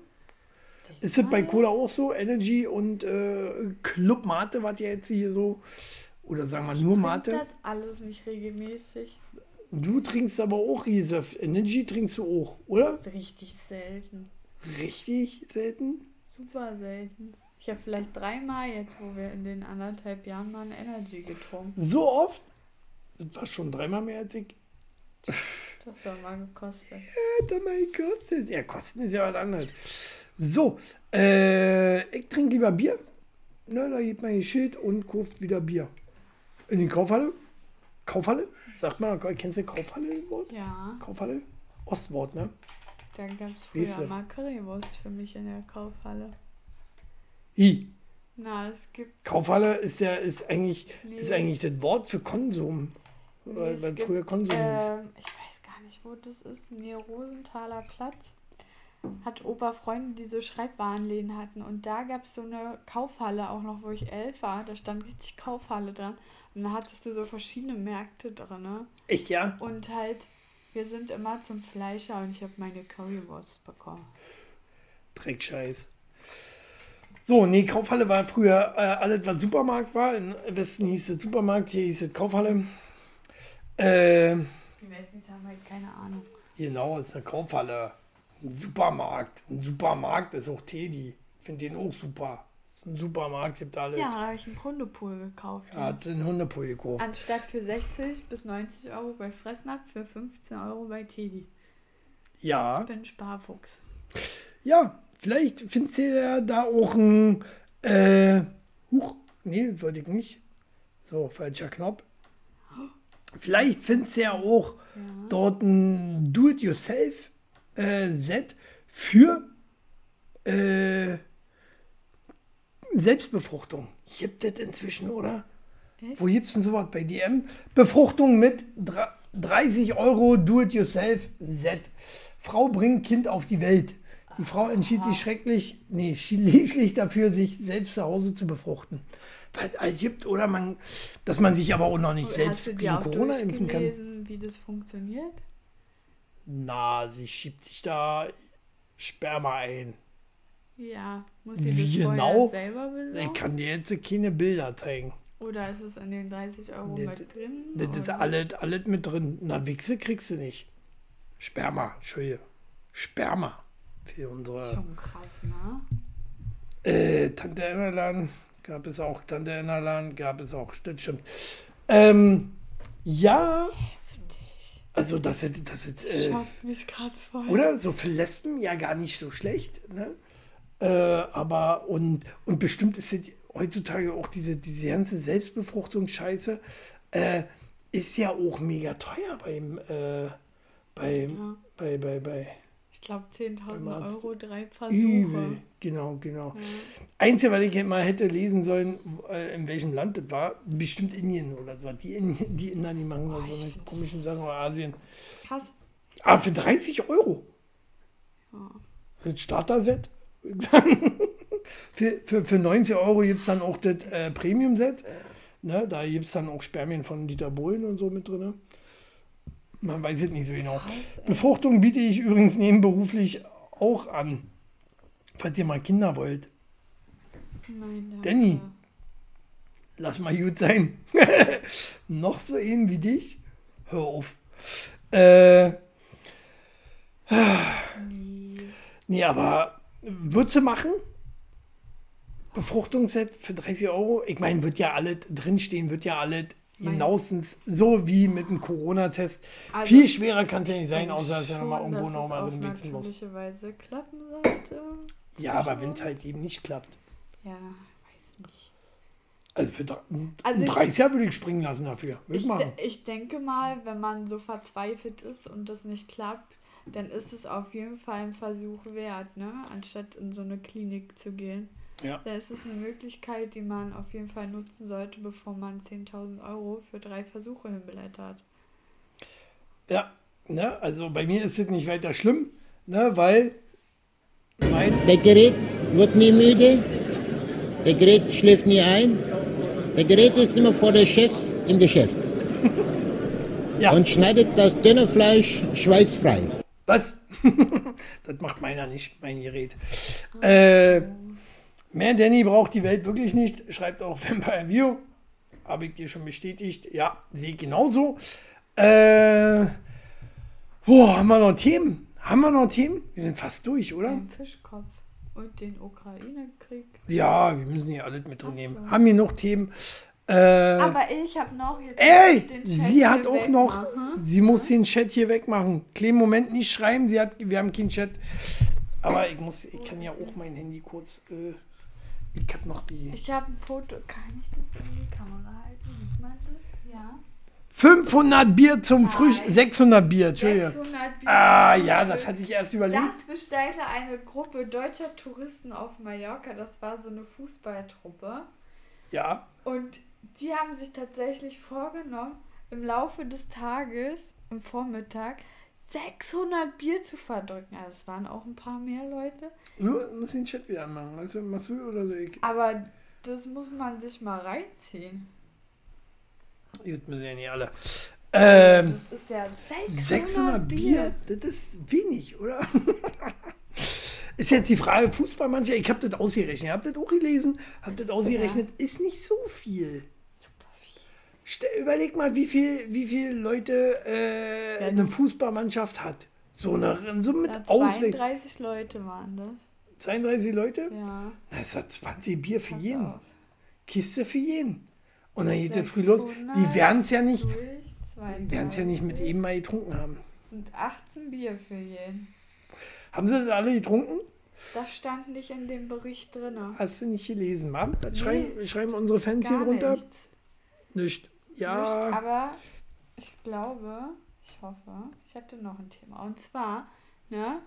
Ist das bei Cola auch so? Energy und äh, Club Mate, was ja jetzt hier so, oder sagen wir nur Mate? das alles nicht regelmäßig. Du trinkst aber auch Reserve. Energy trinkst du auch, oder? Richtig selten. Richtig selten? Super selten. Ich habe vielleicht dreimal jetzt, wo wir in den anderthalb Jahren mal Energy getrunken. So oft? Das war schon dreimal mehr als ich. Das soll mal gekostet. Hat er mal gekostet. Ja, kosten ist ja was anderes. So, äh, ich trinke lieber Bier. Ne, da gibt man ein Schild und kauft wieder Bier. In die Kaufhalle? Kaufhalle? Sagt man, kennst du Kaufhalle Wort? Ja, Kaufhalle? Ostwort, ne? da gab es früher mal Currywurst für mich in der Kaufhalle. I. Na, es gibt. Kaufhalle ist ja ist eigentlich, Nee. ist eigentlich das Wort für Konsum. nee, weil weil früher Konsum ist. ähm, Ich weiß gar nicht, wo das ist. Mir Rosenthaler Platz. Hat Opa Freunde, die so Schreibwarenläden hatten. Und da gab es so eine Kaufhalle, auch noch, wo ich elf war. Da stand richtig Kaufhalle dran. Und da hattest du so verschiedene Märkte drin. Ne? Echt, ja? Und halt, wir sind immer zum Fleischer und ich habe meine Currywurst bekommen. Dreckscheiß. So, nee, Kaufhalle war früher äh, alles, was Supermarkt war. Im Westen hieß es Supermarkt, hier hieß es Kaufhalle. Äh, Die Wessis haben halt keine Ahnung. genau, ist eine Kaufhalle. Ein Supermarkt. Ein Supermarkt ist auch Teddy. Ich finde den auch super. Ein Supermarkt gibt alles. Ja, da habe ich einen Hundepool gekauft. Er hat den Hundepool gekauft. Anstatt für 60 bis 90 Euro bei Fressnapf für 15 Euro bei Teddy. Ja. Ich bin Sparfuchs. Ja, vielleicht findest du ja da auch ein. Äh, huch, nee, wollte ich nicht. So, falscher Knopf. Vielleicht findest du ja auch dort ein Do-it-yourself-Set für äh, Selbstbefruchtung. Gibt das inzwischen, oder? Echt? Wo gibt's denn sowas bei DM? Befruchtung mit dra- 30 Euro Do-it-yourself-Set. Frau bringt Kind auf die Welt. Die Frau entschied sich schrecklich, nee, schließlich dafür, sich selbst zu Hause zu befruchten. Weil es gibt, oder man, dass man sich aber auch noch nicht Hast selbst gegen Corona impfen kann. wie das funktioniert? Na, sie schiebt sich da Sperma ein. Ja, muss sie das Wie vorher genau? selber Ich besorgen? kann dir jetzt keine Bilder zeigen. Oder ist es in den 30 Euro Nee, mit drin? Das ist alles, alles mit drin. Na, Wichse kriegst du nicht. Sperma, Entschuldige. Sperma für unsere Schon krass, ne? äh, Tante Ennerlan gab es auch, Tante Ennerlan gab es auch, das stimmt. Ähm, ja, also das ist, das ist äh, mich gerade voll. oder? So für Lesben ja gar nicht so schlecht, ne? Äh, aber und, und bestimmt ist es heutzutage auch diese, diese ganze Selbstbefruchtungsscheiße, äh, ist ja auch mega teuer beim, äh, beim, bei, bei, bei, Ich glaube Beim 10.000 Arzt. Euro, drei Übel. Genau, genau. Einzige, was ich mal hätte lesen sollen, äh, in welchem Land das war, bestimmt Indien oder so. Die, Indien, die Inder, die machen ich so eine find komischen Sachen oder Asien. Krass. Aber für 30 Euro. Ein Starter-Set. für, für, für 90 Euro gibt es dann auch das äh, Premium-Set. Ne, da gibt es dann auch Spermien von Dieter Bohlen und so mit drin. Man weiß es nicht so genau. Befruchtung biete ich übrigens nebenberuflich auch an. Falls ihr mal Kinder wollt. Nein. Danny. Lass mal gut sein. Noch so einen wie dich? Hör auf. Äh, nee, aber du machen? Befruchtungsset für 30 Euro? Ich meine, wird ja alles drinstehen, wird ja alles hinausens so wie mit dem Corona-Test. Also, Viel schwerer kann es ja nicht sein, außer dass er nochmal irgendwo nochmal drin wechseln muss. Weise klappen sollte. Ja, aber wenn es halt eben nicht klappt. Ja, weiß nicht. Also für Also ein ich- 30er würde ich springen lassen dafür. Würde ich Ich, machen. de ich denke mal, wenn man so verzweifelt ist und das nicht klappt, dann ist es auf jeden Fall ein Versuch wert, ne? Anstatt in so eine Klinik zu gehen. Ja. Da ist es eine Möglichkeit, die man auf jeden Fall nutzen sollte, bevor man 10.000 Euro für drei Versuche hinblättert. Ja, ne, also bei mir ist es nicht weiter schlimm, ne, weil Der Gerät wird nie müde, der Gerät schläft nie ein, der Gerät ist immer vor der Chef im Geschäft ja, und schneidet das dünne Fleisch schweißfrei. was? das macht meiner nicht, mein Gerät. Äh, mehr Danny braucht die Welt wirklich nicht, schreibt auch Vampire View. Habe ich dir schon bestätigt. Ja, sehe ich genauso. Äh, boah, haben wir noch Themen? Haben wir noch Themen? Wir sind fast durch, oder? Den Fischkopf und den Ukraine-Krieg. Ja, wir müssen hier alles mit drin nehmen. so. Haben wir noch Themen? Äh, Aber ich habe noch jetzt. Ey, den Chat sie hat auch noch, wegmachen. sie muss den Chat hier wegmachen. Kleinen Moment nicht schreiben, sie hat, wir haben keinen Chat. Aber ich muss, ich kann ja auch mein Handy kurz, äh, ich habe noch die Ich habe ein Foto. Kann ich das in die Kamera halten? Sieht man das? Ja. 500 Bier zum Frühstück, Nein. 600 Bier, Entschuldigung. 600 Bier Ah, ja, das hatte ich erst überlegt. Das bestellte eine Gruppe deutscher Touristen auf Mallorca. Das war so eine Fußballtruppe. Ja, Und die haben sich tatsächlich vorgenommen, im Laufe des Tages, im Vormittag, 600 Bier zu verdrücken. Also es waren auch ein paar mehr Leute. nur muss den Chat wieder anmachen. Also, machst du oder so? Ich, Aber das muss man sich mal reinziehen. Gut, müssen ja nicht alle. Ähm, Das ist ja 600, 600 Bier, das ist wenig, oder? ist jetzt die Frage, Fußball manche, ich habe das ausgerechnet, habt das auch gelesen, habt das ausgerechnet, ist nicht so viel. Ste überleg mal, wie viel, wie viele Leute äh, Ja, eine Fußballmannschaft hat. So, eine, so mit Ja, Ausweg. 32 Leute waren das. 32 Leute? Ja. Das ist ja 20 Bier für Pass jeden. auf. Kiste für jeden. Und dann geht das früh los. 600 Die werden es ja nicht, werden es ja nicht mit 32 eben mal getrunken haben. sind 18 Bier für jeden. Haben sie das alle getrunken? Das stand nicht in dem Bericht drin. Hast du nicht gelesen, Mann? Was Nee, schreiben, schreiben unsere Fans hier drunter? nichts. Nicht. Nicht, Ja. aber ich glaube, ich hoffe, ich hatte noch ein Thema. Und zwar, ne?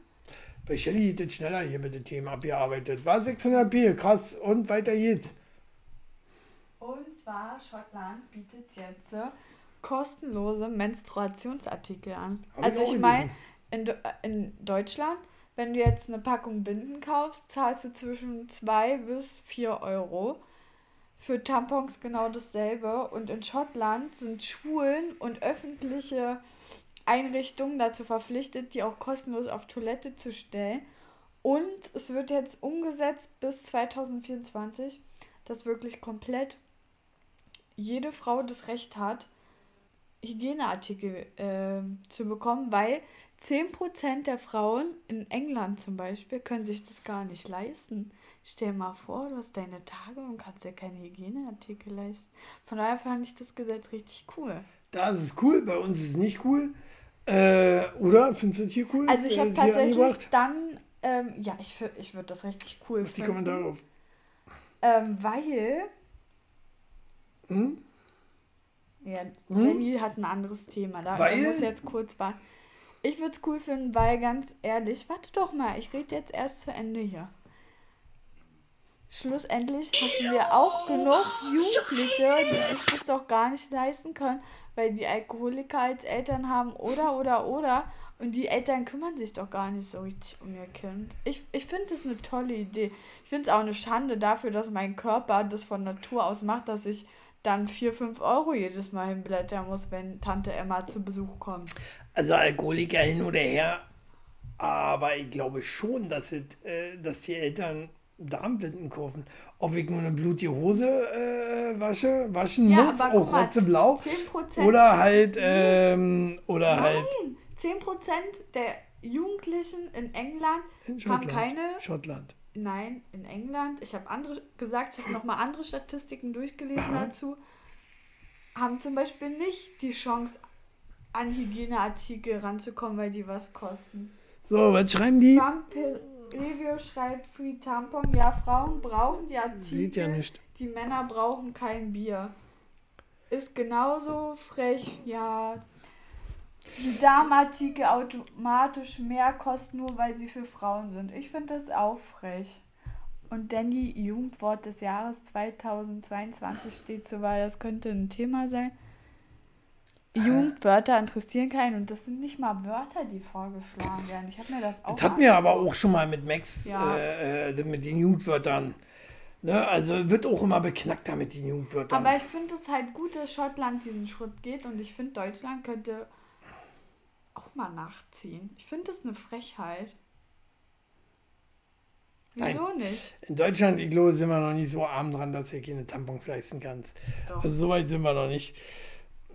Bei Shelly geht es schneller hier mit dem Thema abgearbeitet. War 600 Bier, krass. Und weiter geht's. Und zwar, Schottland bietet jetzt äh, kostenlose Menstruationsartikel an. Hab ich also auch ich meine, in, De- in Deutschland, wenn du jetzt eine Packung Binden kaufst, zahlst du zwischen 2 bis 4 Euro. Für Tampons genau dasselbe. Und in Schottland sind Schulen und öffentliche Einrichtungen dazu verpflichtet, die auch kostenlos auf Toilette zu stellen. Und es wird jetzt umgesetzt bis 2024, dass wirklich komplett jede Frau das Recht hat, Hygieneartikel äh, zu bekommen, weil 10% der Frauen in England zum Beispiel können sich das gar nicht leisten. Stell dir mal vor, du hast deine Tage und kannst dir keine Hygieneartikel leisten. Von daher fand ich das Gesetz richtig cool. Da ist es cool, bei uns ist es nicht cool. Äh, oder? Findest du das hier cool? Also ich Äh, habe hier tatsächlich dann, ähm, ja, ich, ich würde das richtig cool Auf die finden. Kommentare auf. Ähm, weil. Hm? Ja, Jenny hat ein anderes Thema. Da, da Weil? muss jetzt kurz warten. Ich würde es cool finden, weil ganz ehrlich, warte doch mal, ich rede jetzt erst zu Ende hier. Schlussendlich hatten wir auch genug Jugendliche, die sich das doch gar nicht leisten können, weil die Alkoholiker als Eltern haben oder oder oder und die Eltern kümmern sich doch gar nicht so richtig um ihr Kind. Ich, ich finde das eine tolle Idee. Ich finde es auch eine Schande dafür, dass mein Körper das von Natur aus macht, dass ich dann 4, 5 Euro jedes Mal hinblättern muss, wenn Tante Emma zu Besuch kommt. Also Alkoholiker hin oder her. Aber ich glaube schon, dass, es, äh, dass die Eltern Darmbinden kaufen. Ob ich nur eine blutige Hose äh, wasche, waschen Ja, muss, auch mal, rotzeblau. 10% Oder halt, ähm, oder halt Nein, 10% der Jugendlichen in England in haben keine. Schottland. Nein, in England. Ich habe andere gesagt, ich habe nochmal andere Statistiken durchgelesen dazu. Haben zum Beispiel nicht die Chance, an Hygieneartikel ranzukommen, weil die was kosten. So, was schreiben die? Vampir Review schreibt Free Tampon. Ja, Frauen brauchen die Artikel. Sieht ja nicht. Die Männer brauchen kein Bier. Ist genauso frech, ja. Die Damenartikel automatisch mehr kosten, nur weil sie für Frauen sind. Ich finde das auch frech. Und Danny, Jugendwort des Jahres 2022 steht zur Wahl. Das könnte ein Thema sein. Jugendwörter interessieren keinen und das sind nicht mal Wörter, die vorgeschlagen werden. Ich habe mir das auch. Das hatten wir aber auch schon mal mit Max, Ja. äh, äh, mit den Jugendwörtern. Ne? Also wird auch immer beknackter mit den Jugendwörtern. Aber ich finde es halt gut, dass Schottland diesen Schritt geht und ich finde, Deutschland könnte mal nachziehen. Ich finde das eine Frechheit. Wieso nicht? In Deutschland, ich glaube, sind wir noch nicht so arm dran, dass du keine Tampons leisten kannst. Doch. Also so weit sind wir noch nicht.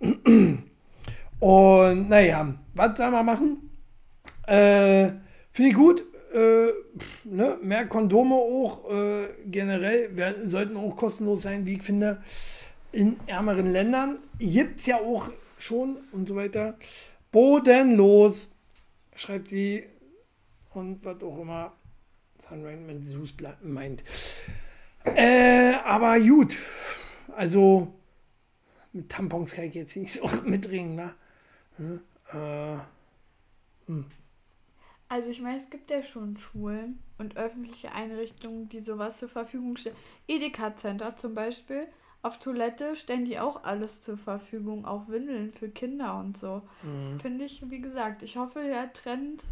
Und naja, was sollen wir machen? Äh, Finde ich gut. Äh, pff, ne? Mehr Kondome auch äh, generell werden, sollten auch kostenlos sein, wie ich finde. In ärmeren Ländern gibt es ja auch schon und so weiter. Bodenlos, schreibt sie. Und was auch immer Sunrain Zeus ble- meint. Äh, aber gut. Also, mit Tampons kann ich jetzt nicht so mitreden, ne? ne? Äh, Also ich meine, es gibt ja schon Schulen und öffentliche Einrichtungen, die sowas zur Verfügung stellen. Edeka Center zum Beispiel. Auf Toilette stellen die auch alles zur Verfügung, auch Windeln für Kinder und so. Das finde ich, wie gesagt, ich hoffe, der Trend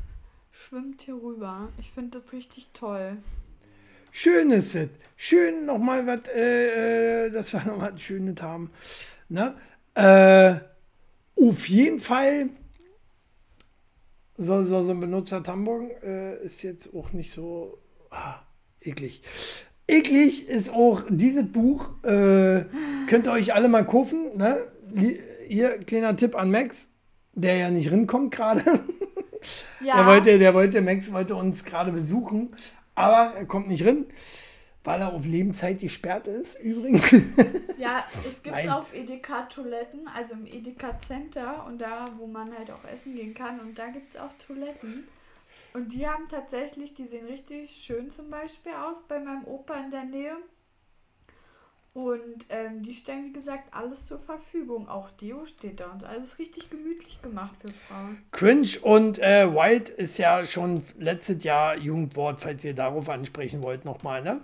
schwimmt hier rüber. Ich finde das richtig toll. schön ist es. Schön nochmal was, äh, äh, dass wir nochmal was Schönes haben. Ne? Äh, auf jeden Fall so, so, so ein benutzer Tampon äh, ist jetzt auch nicht so ah, eklig. Eklig ist auch dieses Buch. Äh, könnt ihr euch alle mal kaufen. Ne? Hier, kleiner Tipp an Max, der ja nicht rinkommt gerade. Ja, Der wollte, der wollte, Max wollte uns gerade besuchen, aber er kommt nicht rein, weil er auf Lebenszeit gesperrt ist, übrigens. ja es gibt Nein. auf Edeka Toiletten, also im Edeka Center und da, wo man halt auch essen gehen kann und da gibt es auch Toiletten. Und die haben tatsächlich, die sehen richtig schön zum Beispiel aus bei meinem Opa in der Nähe. Und ähm, die stellen, wie gesagt, alles zur Verfügung. Auch Deo steht da und so. Also es ist richtig gemütlich gemacht für Frauen. Cringe und äh, White ist ja schon letztes Jahr Jugendwort, falls ihr darauf ansprechen wollt nochmal, ne?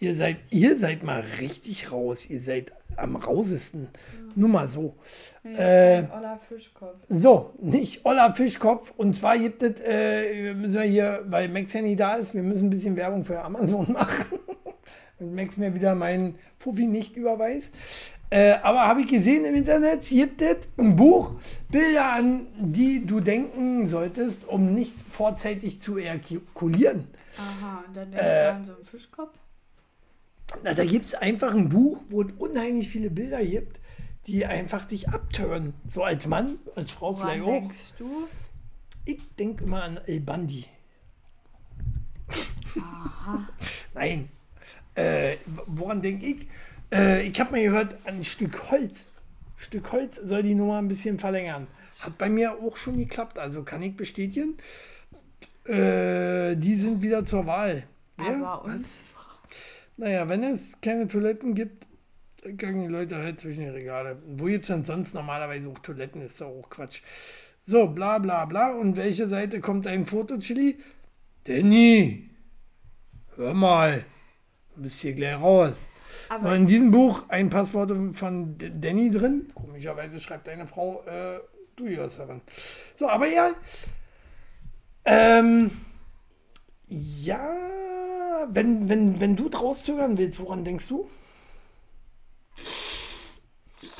Ihr seid, ihr seid mal richtig raus. Ihr seid am rausesten. Nur mal so. Äh, Ola Fischkopf. So, nicht Olla Fischkopf. Und zwar gibt es, äh, wir müssen ja hier, weil Max ja nicht da ist, wir müssen ein bisschen Werbung für Amazon machen. Wenn Max mir wieder meinen Fuffi nicht überweist. Äh, aber habe ich gesehen im Internet, gibt es ein Buch, Bilder, an die du denken solltest, um nicht vorzeitig zu ejakulieren. Aha, und dann denkst Äh, du an so einen Fischkopf. Na, da gibt es einfach ein Buch, wo es unheimlich viele Bilder gibt, die einfach dich abtören. So als Mann, als Frau Woran vielleicht auch. denkst du? Ich denke immer an El Bandi. Nein. Äh, woran denke ich? Äh, ich habe mal gehört, ein Stück Holz. Stück Holz soll die Nummer ein bisschen verlängern. Hat bei mir auch schon geklappt, also kann ich bestätigen. Äh, die sind wieder zur Wahl. Wer? Aber uns Naja, wenn es keine Toiletten gibt, dann können die Leute halt zwischen die Regale. Wo es denn sonst normalerweise auch Toiletten? Ist doch auch Quatsch. So, bla bla bla. Und welche Seite kommt ein Foto, Chili? Danny, hör mal, du bist hier gleich raus. So, Aber in diesem Buch ein Passwort von Danny drin. Komischerweise schreibt eine Frau, äh, du hier daran. So, aber ja. Ähm, ja, wenn, wenn, wenn du draus zögern willst, woran denkst du?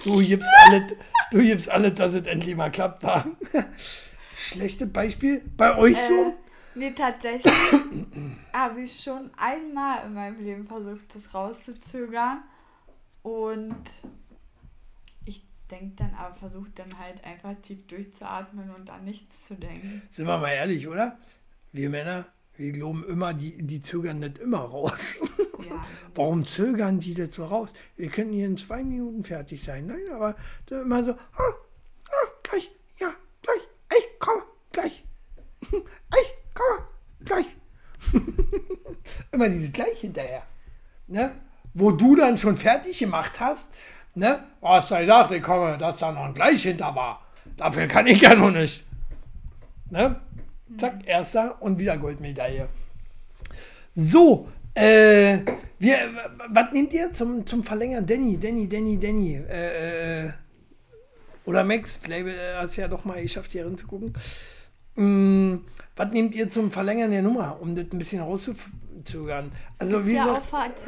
Du gibst alles, du gibst alles, dass es endlich mal klappt, war. Schlechtes Beispiel. Bei euch so? Äh, nee, tatsächlich habe ich schon einmal in meinem Leben versucht, das rauszuzögern. Und ich denke dann, aber versuche dann halt einfach tief durchzuatmen und an nichts zu denken. Sind wir mal ehrlich, oder? Wir Männer, wir glauben immer, die, die zögern nicht immer raus. Ja, Warum zögern die das so raus? Wir können hier in zwei Minuten fertig sein. Nein, aber da immer so, ah, ah, gleich, ja, gleich, ich komme, gleich, ich komme, gleich. immer diese gleich hinterher. Ne? Wo du dann schon fertig gemacht hast, ne? Hast du gesagt, ich komme, dass da noch ein gleich hinter war. Dafür kann ich ja noch nicht. Ne? Zack, erster und wieder Goldmedaille. So, äh, wir, was nehmt ihr zum, zum Verlängern? Danny, Danny, Danny, Danny. Äh, äh, oder Max, vielleicht äh, hast du ja doch mal geschafft, hier reinzugucken. Mm, was nehmt ihr zum Verlängern der Nummer, um das ein bisschen rauszuzögern? Also, wie ja gesagt,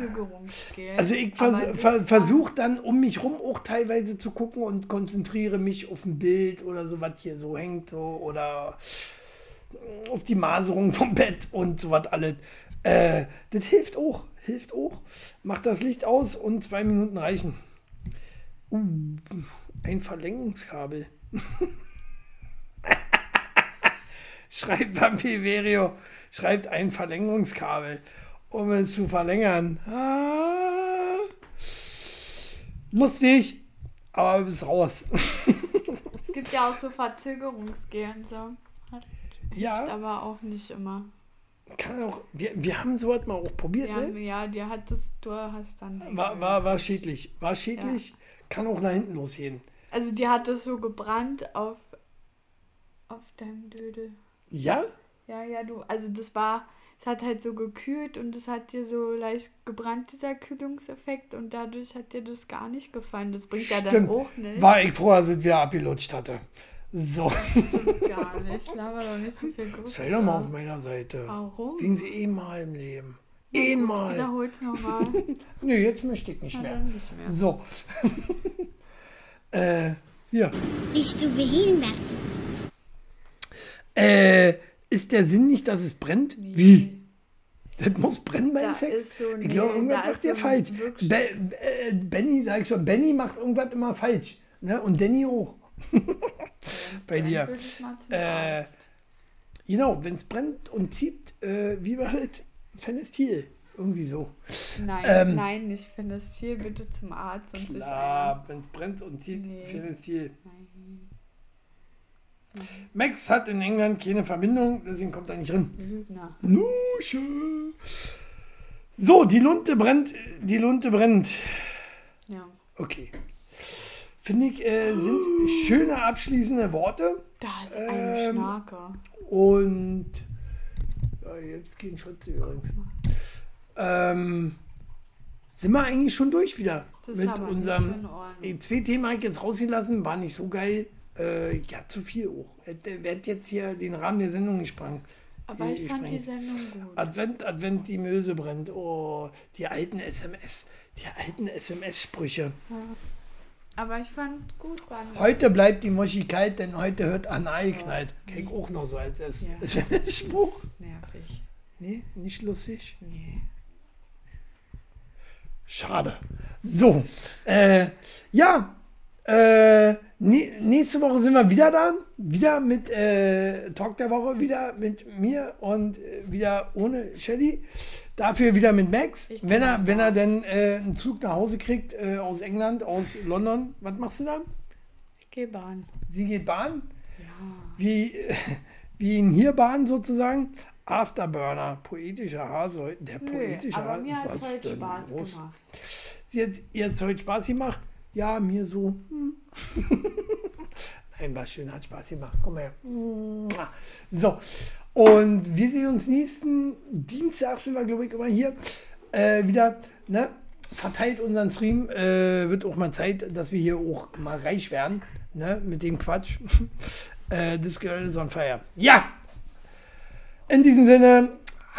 also ich vers das ver war- versuche dann um mich rum auch teilweise zu gucken und konzentriere mich auf ein Bild oder so, was hier so hängt so, oder auf die Maserung vom Bett und so was alles. Äh, das hilft auch, hilft auch. Macht das Licht aus und zwei Minuten reichen. Uh, ein Verlängerungskabel. schreibt Vampiverio, schreibt ein Verlängerungskabel, um es zu verlängern. Ah, lustig, aber du bist raus. Es gibt ja auch so Verzögerungsgel und so. Ja. hilft aber auch nicht immer. Kann auch, wir, wir haben sowas mal auch probiert, Ja, ne? ja, dir hat das, du hast dann. War, war, war schädlich. War schädlich, kann auch nach hinten losgehen. Also dir hat das so gebrannt auf, auf deinem Dödel. Ja? Ja, ja, du, also das war, es hat halt so gekühlt und es hat dir so leicht gebrannt, dieser Kühlungseffekt und dadurch hat dir das gar nicht gefallen. Das bringt ja dann Stimmt. auch nicht. War ich froh, dass es wieder abgelutscht hatte. So, Gar nicht. Laber doch nicht so viel Grüße. sei doch mal auf meiner Seite. Warum? Wegen sie einmal im Leben. Einmal. Wiederhol's nochmal. Nö, jetzt möchte ich nicht Na, mehr. nicht mehr. So. äh, ja. Bist du behindert? Äh, ist der Sinn nicht, dass es brennt? Wie? Das muss brennen beim Da Sex? ist so- ich glaube, nee, irgendwas macht ist ihr so falsch. wirklich- Be äh, Benny, sag ich schon, Benny macht irgendwas immer falsch. Ne? Und Danny auch. Bei dir. Äh. Genau, wenn es brennt und zieht, äh, wie war das? Fenestil. Irgendwie so. Nein, ähm, nein, nicht Fenestil, bitte zum Arzt, einer. Klar, wenn es brennt und zieht, Nee. Fenestil. Max hat in England keine Verbindung, deswegen kommt er nicht rein. Lügner. Nusche. So, die Lunte brennt. Die Lunte brennt. Ja. Okay. Finde ich, äh, sind schöne abschließende Worte. Da ist ein Ähm, Schnarker. Und. Ja, jetzt kein Schutz übrigens. Ähm, sind wir eigentlich schon durch wieder Das mit unserem. Die zwei Themen habe ich jetzt rausgelassen, war nicht so geil. Äh, ja, zu viel auch. Hätte, hätte jetzt hier den Rahmen der Sendung gesprengt. Aber ich fand die gesprengt. Sendung gut. Advent, Advent, die Möse brennt. Oh, die alten SMS, die alten SMS-Sprüche. Aber ich fand gut, war eine Heute bleibt die Muschi kalt, denn heute hört Anna geknallt. Kenn ich auch noch so als S- Ja. SMS-Spruch. nervig. Nee, nicht lustig. Nee. Schade. So, äh, ja, äh, nächste Woche sind wir wieder da. Wieder mit äh, Talk der Woche, wieder mit mir und äh, wieder ohne Shelly. Dafür wieder mit Max. Wenn er, wenn er denn äh, einen Flug nach Hause kriegt äh, aus England, aus London. Was machst du da? Ich gehe Bahn. Sie geht Bahn. Wie, wie in hier Bahn sozusagen. Afterburner, poetischer Hase. Der Nö, poetische aber Hase. mir hat es heute Spaß los? gemacht. Sie hat, ihr hat heute Spaß gemacht? Ja, mir so. hm. Nein, war schön, hat Spaß gemacht. Komm her. So, und wir sehen uns nächsten Dienstag, sind wir, glaube ich, immer hier äh, wieder. Ne? Verteilt unseren Stream. Äh, wird auch mal Zeit, dass wir hier auch mal reich werden. Ne? Mit dem Quatsch. äh, das Girl is on fire. Ja! In diesem Sinne,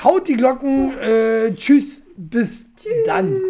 haut die Glocken. Äh, tschüss, bis dann.